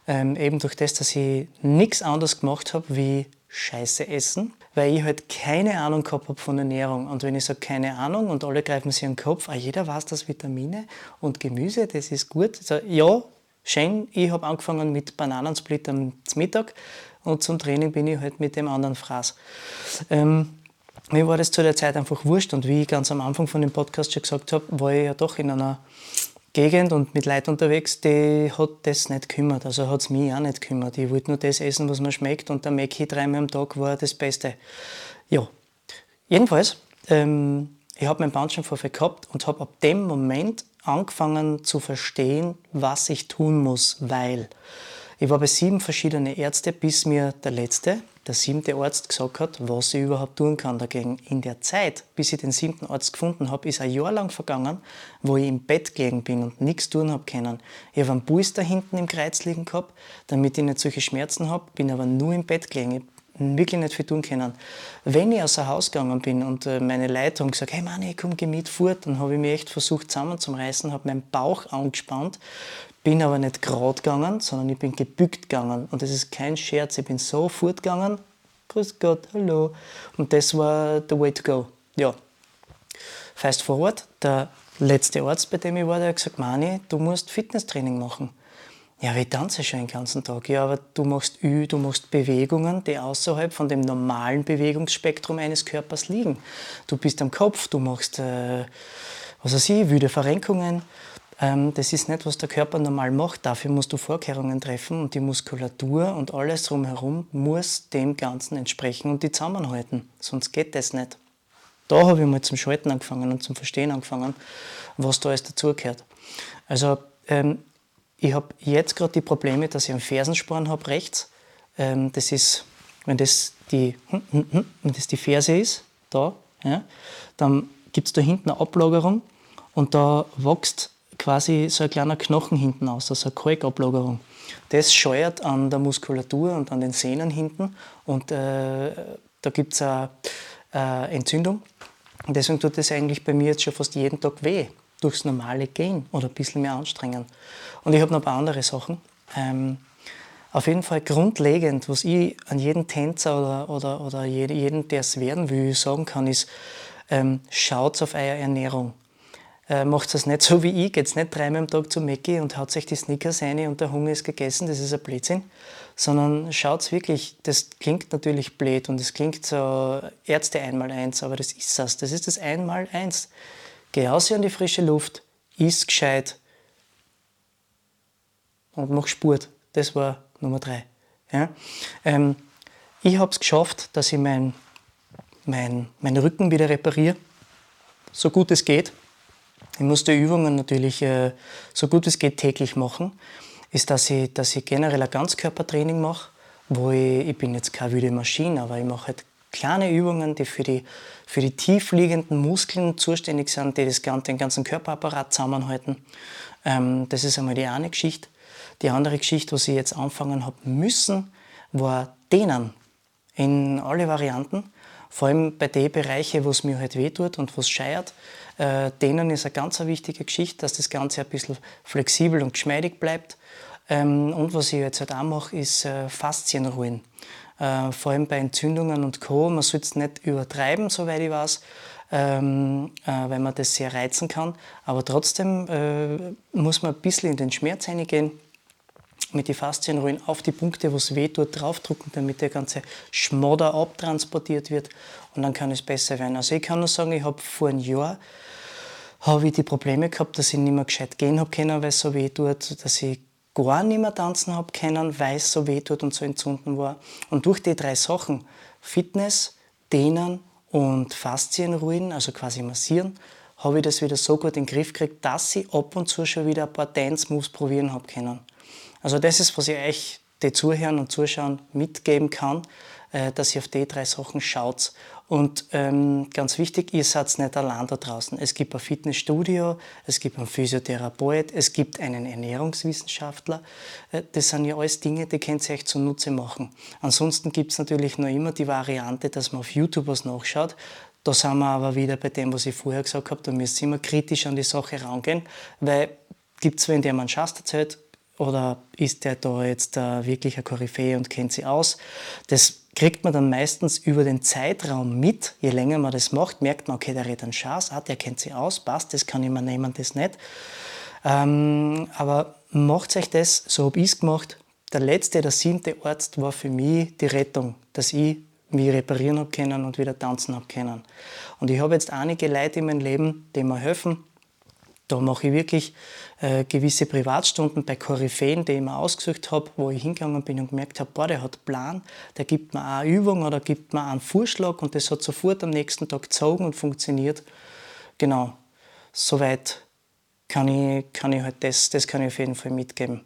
Ähm, eben durch das, dass ich nichts anderes gemacht habe wie Scheiße essen, weil ich halt keine Ahnung gehabt habe von Ernährung. Und wenn ich sage keine Ahnung und alle greifen sich an den Kopf, ah, jeder weiß, dass Vitamine und Gemüse, das ist gut. Also, ja, schön, ich habe angefangen mit Bananensplit am Mittag und zum Training bin ich halt mit dem anderen Fraß. Ähm, mir war das zu der Zeit einfach wurscht und wie ich ganz am Anfang von dem Podcast schon gesagt habe, war ich ja doch in einer Gegend und mit Leuten unterwegs, die hat das nicht gekümmert. Also hat es mich auch nicht gekümmert. Ich wollte nur das essen, was mir schmeckt und der Mackie dreimal am Tag war das Beste. Ja, jedenfalls, ähm, ich habe meinen Bandscheibenvorfall gehabt und habe ab dem Moment angefangen zu verstehen, was ich tun muss, weil ich war bei sieben verschiedenen Ärzten, bis mir der letzte, der siebte Arzt gesagt hat, was ich überhaupt tun kann dagegen. In der Zeit, bis ich den siebten Arzt gefunden habe, ist ein Jahr lang vergangen, wo ich im Bett gelegen bin und nichts tun habe können. Ich habe einen Puls da hinten im Kreuz liegen gehabt, damit ich nicht solche Schmerzen habe, bin aber nur im Bett gelegen. Ich wirklich nicht viel tun können. Wenn ich aus dem Haus gegangen bin und äh, meine Leute haben gesagt, hey Mann, ich komm, geh mit fort, dann habe ich mich echt versucht zusammenzureißen, habe meinen Bauch angespannt, bin aber nicht gerade gegangen, sondern ich bin gebückt gegangen. Und das ist kein Scherz. Ich bin so fortgegangen. Grüß Gott, hallo. Und das war the way to go. Ja. Fast forward, der letzte Arzt, bei dem ich war, der hat gesagt, Mani, du musst Fitnesstraining machen. Ja, ich tanze schon den ganzen Tag. Ja, aber du machst Ü, du machst Bewegungen, die außerhalb von dem normalen Bewegungsspektrum eines Körpers liegen. Du bist am Kopf, du machst, äh, was weiß ich, wüde Verrenkungen, das ist nicht, was der Körper normal macht. Dafür musst du Vorkehrungen treffen und die Muskulatur und alles drumherum muss dem Ganzen entsprechen und die zusammenhalten. Sonst geht das nicht. Da habe ich mal zum Schalten angefangen und zum Verstehen angefangen, was da alles dazugehört. Also ähm, ich habe jetzt gerade die Probleme, dass ich einen Fersensporn habe rechts. Ähm, das ist, wenn das die, hm, hm, hm, wenn das die Ferse ist, da, ja, dann gibt es da hinten eine Ablagerung und da wächst quasi so ein kleiner Knochen hinten aus, also eine Kalkablagerung. Das scheuert an der Muskulatur und an den Sehnen hinten und äh, da gibt es eine äh, Entzündung. Und deswegen tut das eigentlich bei mir jetzt schon fast jeden Tag weh, durchs normale Gehen oder ein bisschen mehr anstrengen. Und ich habe noch ein paar andere Sachen. Ähm, auf jeden Fall grundlegend, was ich an jeden Tänzer oder, oder, oder jeden, der es werden will, sagen kann, ist, ähm, schaut auf eure Ernährung äh, macht es nicht so wie ich, geht nicht dreimal am Tag zu Mackie und haut sich die Snickers rein und der Hunger ist gegessen, das ist ein Blödsinn. Sondern schaut wirklich, das klingt natürlich blöd und es klingt so Ärzte einmal eins, aber das ist das, das ist das einmal eins. Geh raus in die frische Luft, iss gescheit und mach Sport. Das war Nummer drei. Ja? Ähm, ich habe es geschafft, dass ich meinen mein, mein Rücken wieder repariere, so gut es geht. Ich muss die Übungen natürlich äh, so gut es geht täglich machen. Ist, dass ich, dass ich generell ein Ganzkörpertraining mache, wo ich, ich bin jetzt keine wilde Maschine, aber ich mache halt kleine Übungen, die für die, für die tiefliegenden Muskeln zuständig sind, die das, den ganzen Körperapparat zusammenhalten. Ähm, das ist einmal die eine Geschichte. Die andere Geschichte, was ich jetzt anfangen habe müssen, war Dehnen. in alle Varianten. Vor allem bei den Bereichen, wo es mir halt wehtut und wo es scheiert, äh, denen ist eine ganz wichtige Geschichte, dass das Ganze ein bisschen flexibel und geschmeidig bleibt. Ähm, und was ich jetzt halt auch mache, ist äh, Faszienruhen. Äh, vor allem bei Entzündungen und Co. Man soll es nicht übertreiben, soweit ich weiß, ähm, äh, weil man das sehr reizen kann. Aber trotzdem äh, muss man ein bisschen in den Schmerz reingehen mit den Faszienrollen auf die Punkte, wo es weh tut, draufdrücken, damit der ganze Schmodder abtransportiert wird und dann kann es besser werden. Also ich kann nur sagen, ich habe vor einem Jahr habe ich die Probleme gehabt, dass ich nicht mehr gescheit gehen habe können, weil es so weh tut, dass ich gar nicht mehr tanzen habe können, weil es so weh tut und so entzünden war. Und durch die drei Sachen, Fitness, Dehnen und Faszienruhen, also quasi massieren, habe ich das wieder so gut in den Griff gekriegt, dass ich ab und zu schon wieder ein paar Dance-Moves probieren habe können. Also das ist, was ich euch, die Zuhören und Zuschauen, mitgeben kann, äh, dass ihr auf die drei Sachen schaut. Und ähm, ganz wichtig, ihr seid nicht allein da draußen. Es gibt ein Fitnessstudio, es gibt einen Physiotherapeut, es gibt einen Ernährungswissenschaftler. Äh, das sind ja alles Dinge, die könnt ihr euch zunutze machen. Ansonsten gibt es natürlich noch immer die Variante, dass man auf YouTube was nachschaut. Da sind wir aber wieder bei dem, was ich vorher gesagt habe, da müsst ihr immer kritisch an die Sache rangehen, weil gibt es wenn der man Schast erzählt, oder ist der da jetzt äh, wirklich ein Koryphäe und kennt sie aus? Das kriegt man dann meistens über den Zeitraum mit. Je länger man das macht, merkt man, okay, der redet einen Schatz, ah, der kennt sie aus, passt, das kann mir nehmen, das nicht. Ähm, aber macht euch das, so habe ich es gemacht. Der letzte, der siebte Arzt war für mich die Rettung, dass ich mich reparieren habe können und wieder tanzen habe können. Und ich habe jetzt einige Leute in meinem Leben, die mir helfen, da mache ich wirklich äh, gewisse Privatstunden bei Koryphäen, die ich mir ausgesucht habe, wo ich hingegangen bin und gemerkt habe, boah, der hat Plan, der gibt mir eine Übung oder gibt mir einen Vorschlag und das hat sofort am nächsten Tag gezogen und funktioniert. Genau, soweit kann ich, kann ich halt das, das kann ich auf jeden Fall mitgeben.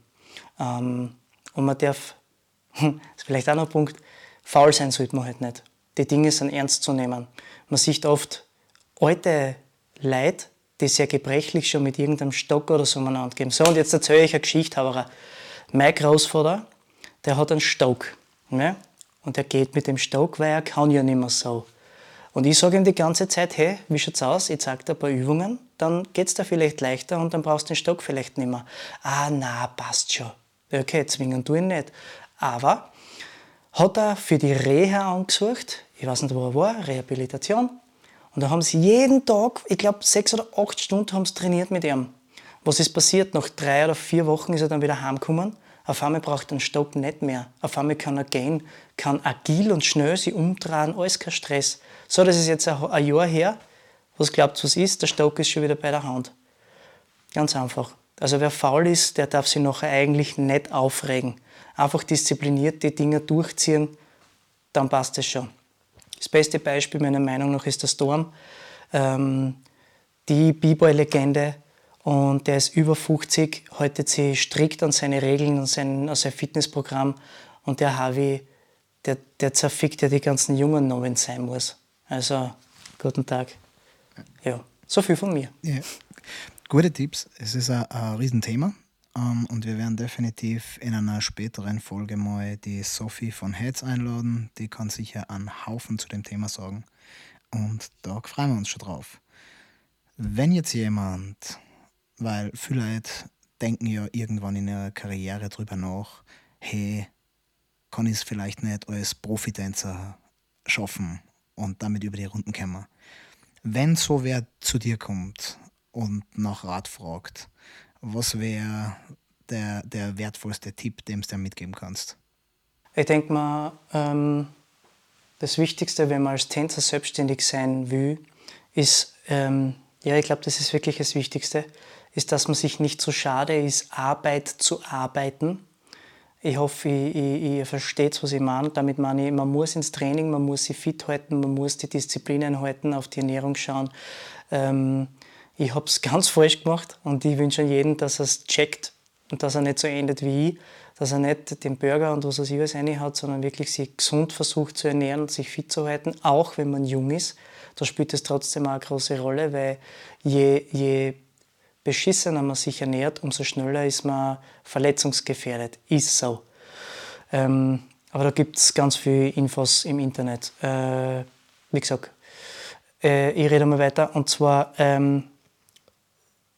Ähm, und man darf, das ist vielleicht auch noch ein Punkt, faul sein sollte man halt nicht. Die Dinge sind ernst zu nehmen. Man sieht oft alte Leute, die sehr gebrechlich schon mit irgendeinem Stock oder so umeinander geben. So, und jetzt erzähle ich eine Geschichte. Aber mein Großvater, der hat einen Stock. Ne? Und er geht mit dem Stock, weil er kann ja nicht mehr so. Und ich sage ihm die ganze Zeit, hey, wie schaut's aus? Ich zeige dir ein paar Übungen, dann geht's dir vielleicht leichter und dann brauchst du den Stock vielleicht nicht mehr. Ah, na, passt schon. Okay, zwingen tu ihn nicht. Aber hat er für die Reha angesucht, ich weiß nicht, wo er war, Rehabilitation, und da haben sie jeden Tag, ich glaube sechs oder acht Stunden haben sie trainiert mit ihm. Was ist passiert? Nach drei oder vier Wochen ist er dann wieder heimgekommen. Auf einmal braucht er den Stock nicht mehr. Auf einmal kann er gehen, kann agil und schnell sich umdrehen, alles kein Stress. So, das ist jetzt ein Jahr her. Was glaubt was ist? Der Stock ist schon wieder bei der Hand. Ganz einfach. Also wer faul ist, der darf sich nachher eigentlich nicht aufregen. Einfach diszipliniert die Dinge durchziehen, dann passt es schon. Das beste Beispiel meiner Meinung nach ist der Storm, ähm, die B-Boy-Legende. Und der ist über 50, haltet sich strikt an seine Regeln, an sein, an sein Fitnessprogramm. Und der Harvey, der, der zerfickt ja die ganzen Jungen noch, wenn es sein muss. Also, guten Tag. Ja, so viel von mir. Ja. Gute Tipps. Es ist ein, ein Riesenthema. Um, ähm, und wir werden definitiv in einer späteren Folge mal die Sophie von Heads einladen. Die kann sicher einen Haufen zu dem Thema sagen. Und da freuen wir uns schon drauf. Wenn jetzt jemand, weil vielleicht denken ja irgendwann in ihrer Karriere drüber nach, hey, kann ich es vielleicht nicht als Profitänzer schaffen und damit über die Runden kommen. Wenn so wer zu dir kommt und nach Rat fragt, was wäre der, der wertvollste Tipp, den du dir mitgeben kannst? Ich denke mal, ähm, das Wichtigste, wenn man als Tänzer selbstständig sein will, ist, ähm, ja, ich glaube, das ist wirklich das Wichtigste, ist, dass man sich nicht so schade ist, Arbeit zu arbeiten. Ich hoffe, ihr, ihr versteht, was ich meine. Damit meine ich, man muss ins Training, man muss sich fit halten, man muss die Disziplinen halten, auf die Ernährung schauen. Ähm, ich habe es ganz falsch gemacht und ich wünsche jedem, dass er es checkt und dass er nicht so endet wie ich, dass er nicht den Burger und was er sich alles hat, sondern wirklich sich gesund versucht zu ernähren und sich fit zu halten, auch wenn man jung ist. Da spielt es trotzdem auch eine große Rolle, weil je, je beschissener man sich ernährt, umso schneller ist man verletzungsgefährdet. Ist so. Ähm, aber da gibt es ganz viele Infos im Internet. Äh, wie gesagt, äh, ich rede mal weiter. Und zwar, ähm,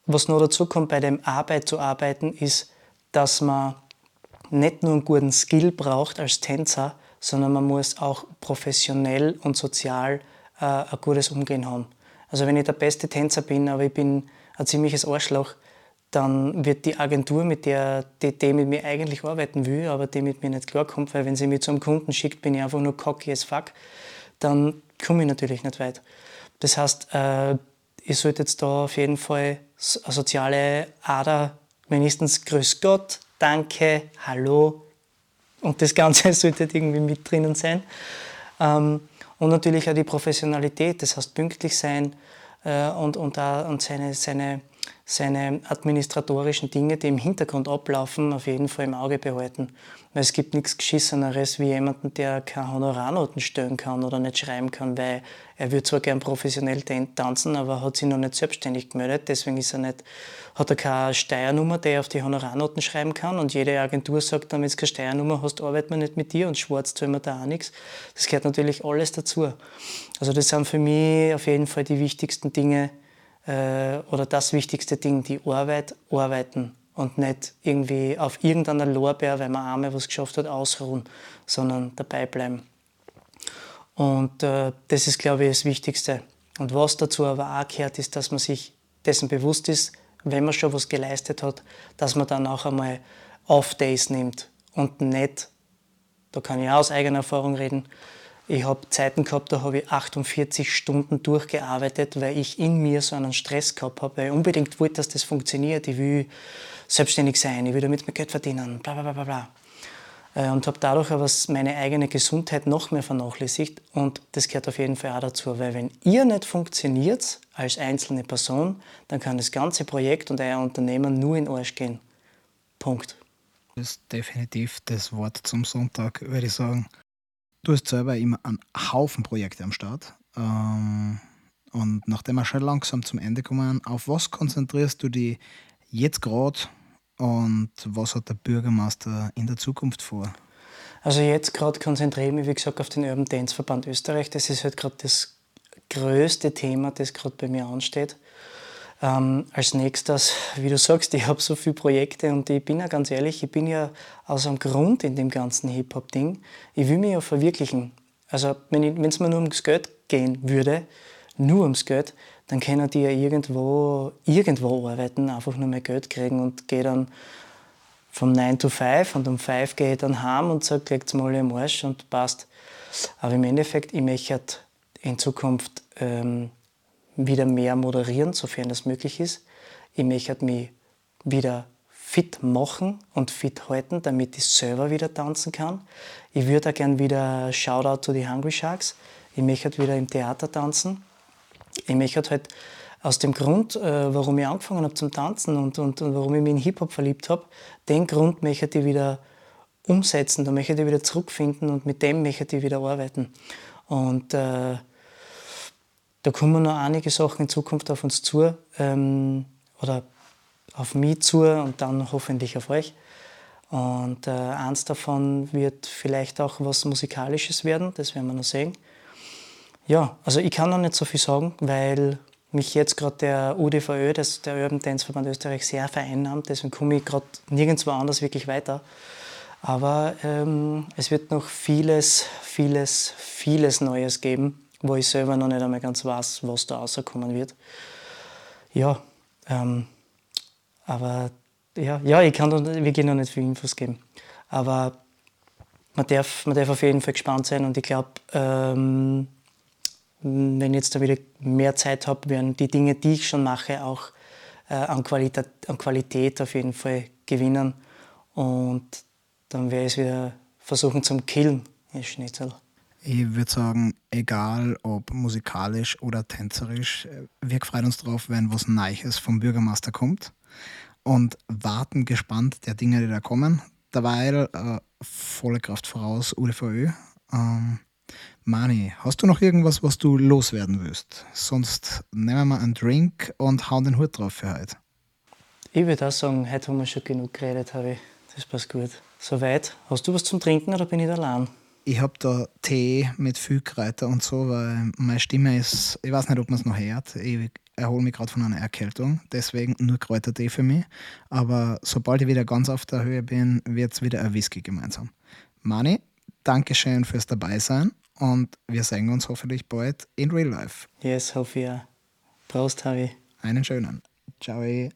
was noch dazu kommt bei dem Arbeit zu arbeiten, ist, dass man nicht nur einen guten Skill braucht als Tänzer, sondern man muss auch professionell und sozial äh, ein gutes Umgehen haben. Also wenn ich der beste Tänzer bin, aber ich bin ein ziemliches Arschloch, dann wird die Agentur, mit der die, die mit mir eigentlich arbeiten will, aber die mit mir nicht klarkommt, weil wenn sie mich zum Kunden schickt, bin ich einfach nur cocky as fuck, dann komme ich natürlich nicht weit. Das heißt, äh, ich sollte jetzt da auf jeden Fall soziale Ader, wenigstens Grüß Gott, Danke, Hallo und das Ganze sollte irgendwie mit drinnen sein. Ähm, und natürlich auch die Professionalität, das heißt pünktlich sein äh, und, und, und seine, seine seine administratorischen Dinge, die im Hintergrund ablaufen, auf jeden Fall im Auge behalten. Weil es gibt nichts Geschisseneres wie jemanden, der keine Honorarnoten stellen kann oder nicht schreiben kann, weil er würde zwar gern professionell tanzen, aber hat sich noch nicht selbstständig gemeldet. Deswegen ist er nicht, hat er keine Steuernummer, die er auf die Honorarnoten schreiben kann. Und jede Agentur sagt dann, wenn du keine Steuernummer hast, arbeiten wir nicht mit dir und schwarz zahlen wir da auch nichts. Das gehört natürlich alles dazu. Also das sind für mich auf jeden Fall die wichtigsten Dinge, äh, oder das wichtigste Ding, die Arbeit, arbeiten und nicht irgendwie auf irgendeiner Lorbeer, weil man einmal was geschafft hat, ausruhen, sondern dabei bleiben. Und äh, das ist, glaube ich, das Wichtigste. Und was dazu aber auch gehört, ist, dass man sich dessen bewusst ist, wenn man schon was geleistet hat, dass man dann auch einmal Off-Days nimmt und nicht, da kann ich auch aus eigener Erfahrung reden, ich habe Zeiten gehabt, da habe ich 48 Stunden durchgearbeitet, weil ich in mir so einen Stress gehabt habe, weil ich unbedingt wollte, dass das funktioniert. Ich will selbstständig sein, ich will damit mehr Geld verdienen, bla bla bla bla. Äh, und habe dadurch aber meine eigene Gesundheit noch mehr vernachlässigt. Und das gehört auf jeden Fall auch dazu, weil wenn ihr nicht funktioniert als einzelne Person, dann kann das ganze Projekt und euer Unternehmen nur in den Arsch gehen. Punkt. Das ist definitiv das Wort zum Sonntag, würde ich sagen. Du hast selber immer einen Haufen Projekte am Start. Ähm, und nachdem wir schon langsam zum Ende kommen, auf was konzentrierst du dich jetzt gerade und was hat der Bürgermeister in der Zukunft vor? Also jetzt gerade konzentriere ich mich, wie gesagt, auf den Urban Dance Verband Österreich. Das ist halt gerade das größte Thema, das gerade bei mir ansteht. Ähm, als nächstes, wie du sagst, ich habe so viele Projekte und ich bin ja ganz ehrlich, ich bin ja aus einem Grund in dem ganzen Hip-Hop-Ding. Ich will mich ja verwirklichen. Also wenn es mir nur ums Geld gehen würde, nur ums Geld, dann können die ja irgendwo, irgendwo arbeiten, einfach nur mehr Geld kriegen und gehe dann vom 9 to 5 und um 5 gehe ich dann heim und sage, legt's mal im Arsch und passt. Aber im Endeffekt, ich möchte in Zukunft ähm, wieder mehr moderieren, sofern das möglich ist. Ich möchte mich wieder fit machen und fit halten, damit ich selber wieder tanzen kann. Ich würde auch gerne wieder Shoutout zu die Hungry Sharks. Ich möchte wieder im Theater tanzen. Ich möchte halt aus dem Grund, äh, warum ich angefangen habe zum Tanzen und, und, und warum ich mich in Hip-Hop verliebt habe, den Grund möchte ich wieder umsetzen, da möchte ich wieder zurückfinden und mit dem möchte ich wieder arbeiten. Und äh, da kommen noch einige Sachen in Zukunft auf uns zu ähm, oder auf mich zu und dann hoffentlich auf euch. Und äh, eins davon wird vielleicht auch was Musikalisches werden, das werden wir noch sehen. Ja, also ich kann noch nicht so viel sagen, weil mich jetzt gerade der UDVÖ, das, der Urban Dance Verband Österreich, sehr vereinnahmt. Deswegen komme ich gerade nirgendwo anders wirklich weiter. Aber ähm, es wird noch vieles, vieles, vieles Neues geben wo ich selber noch nicht einmal ganz weiß, was da rauskommen wird. Ja, ähm, aber ja, ja, ich kann wirklich noch nicht viel Infos geben. Aber man darf, man darf auf jeden Fall gespannt sein und ich glaube, ähm, wenn ich jetzt da wieder mehr Zeit habe, werden die Dinge, die ich schon mache, auch äh, an, Qualität, an Qualität auf jeden Fall gewinnen. Und dann werde ich es wieder versuchen zum Killen, in Schnitzel. Ich würde sagen, egal ob musikalisch oder tänzerisch, wir freuen uns drauf, wenn was Neues vom Bürgermeister kommt und warten gespannt der Dinge, die da kommen. Derweil äh, volle Kraft voraus, UDVÖ. Ähm, Mani, hast du noch irgendwas, was du loswerden willst? Sonst nehmen wir einen Drink und hauen den Hut drauf für heute. Ich würde auch sagen, heute haben wir schon genug geredet, habe ich. Das passt gut. Soweit. Hast du was zum Trinken oder bin ich allein? Ich habe da Tee mit viel Kräuter und so, weil meine Stimme ist, ich weiß nicht, ob man es noch hört. Ich erhole mich gerade von einer Erkältung, deswegen nur Kräutertee für mich. Aber sobald ich wieder ganz auf der Höhe bin, wird es wieder ein Whisky gemeinsam. Mani, Dankeschön fürs Dabeisein und wir sehen uns hoffentlich bald in Real Life. Yes, hoffe ich. Prost, Harry. Einen schönen. Ciao.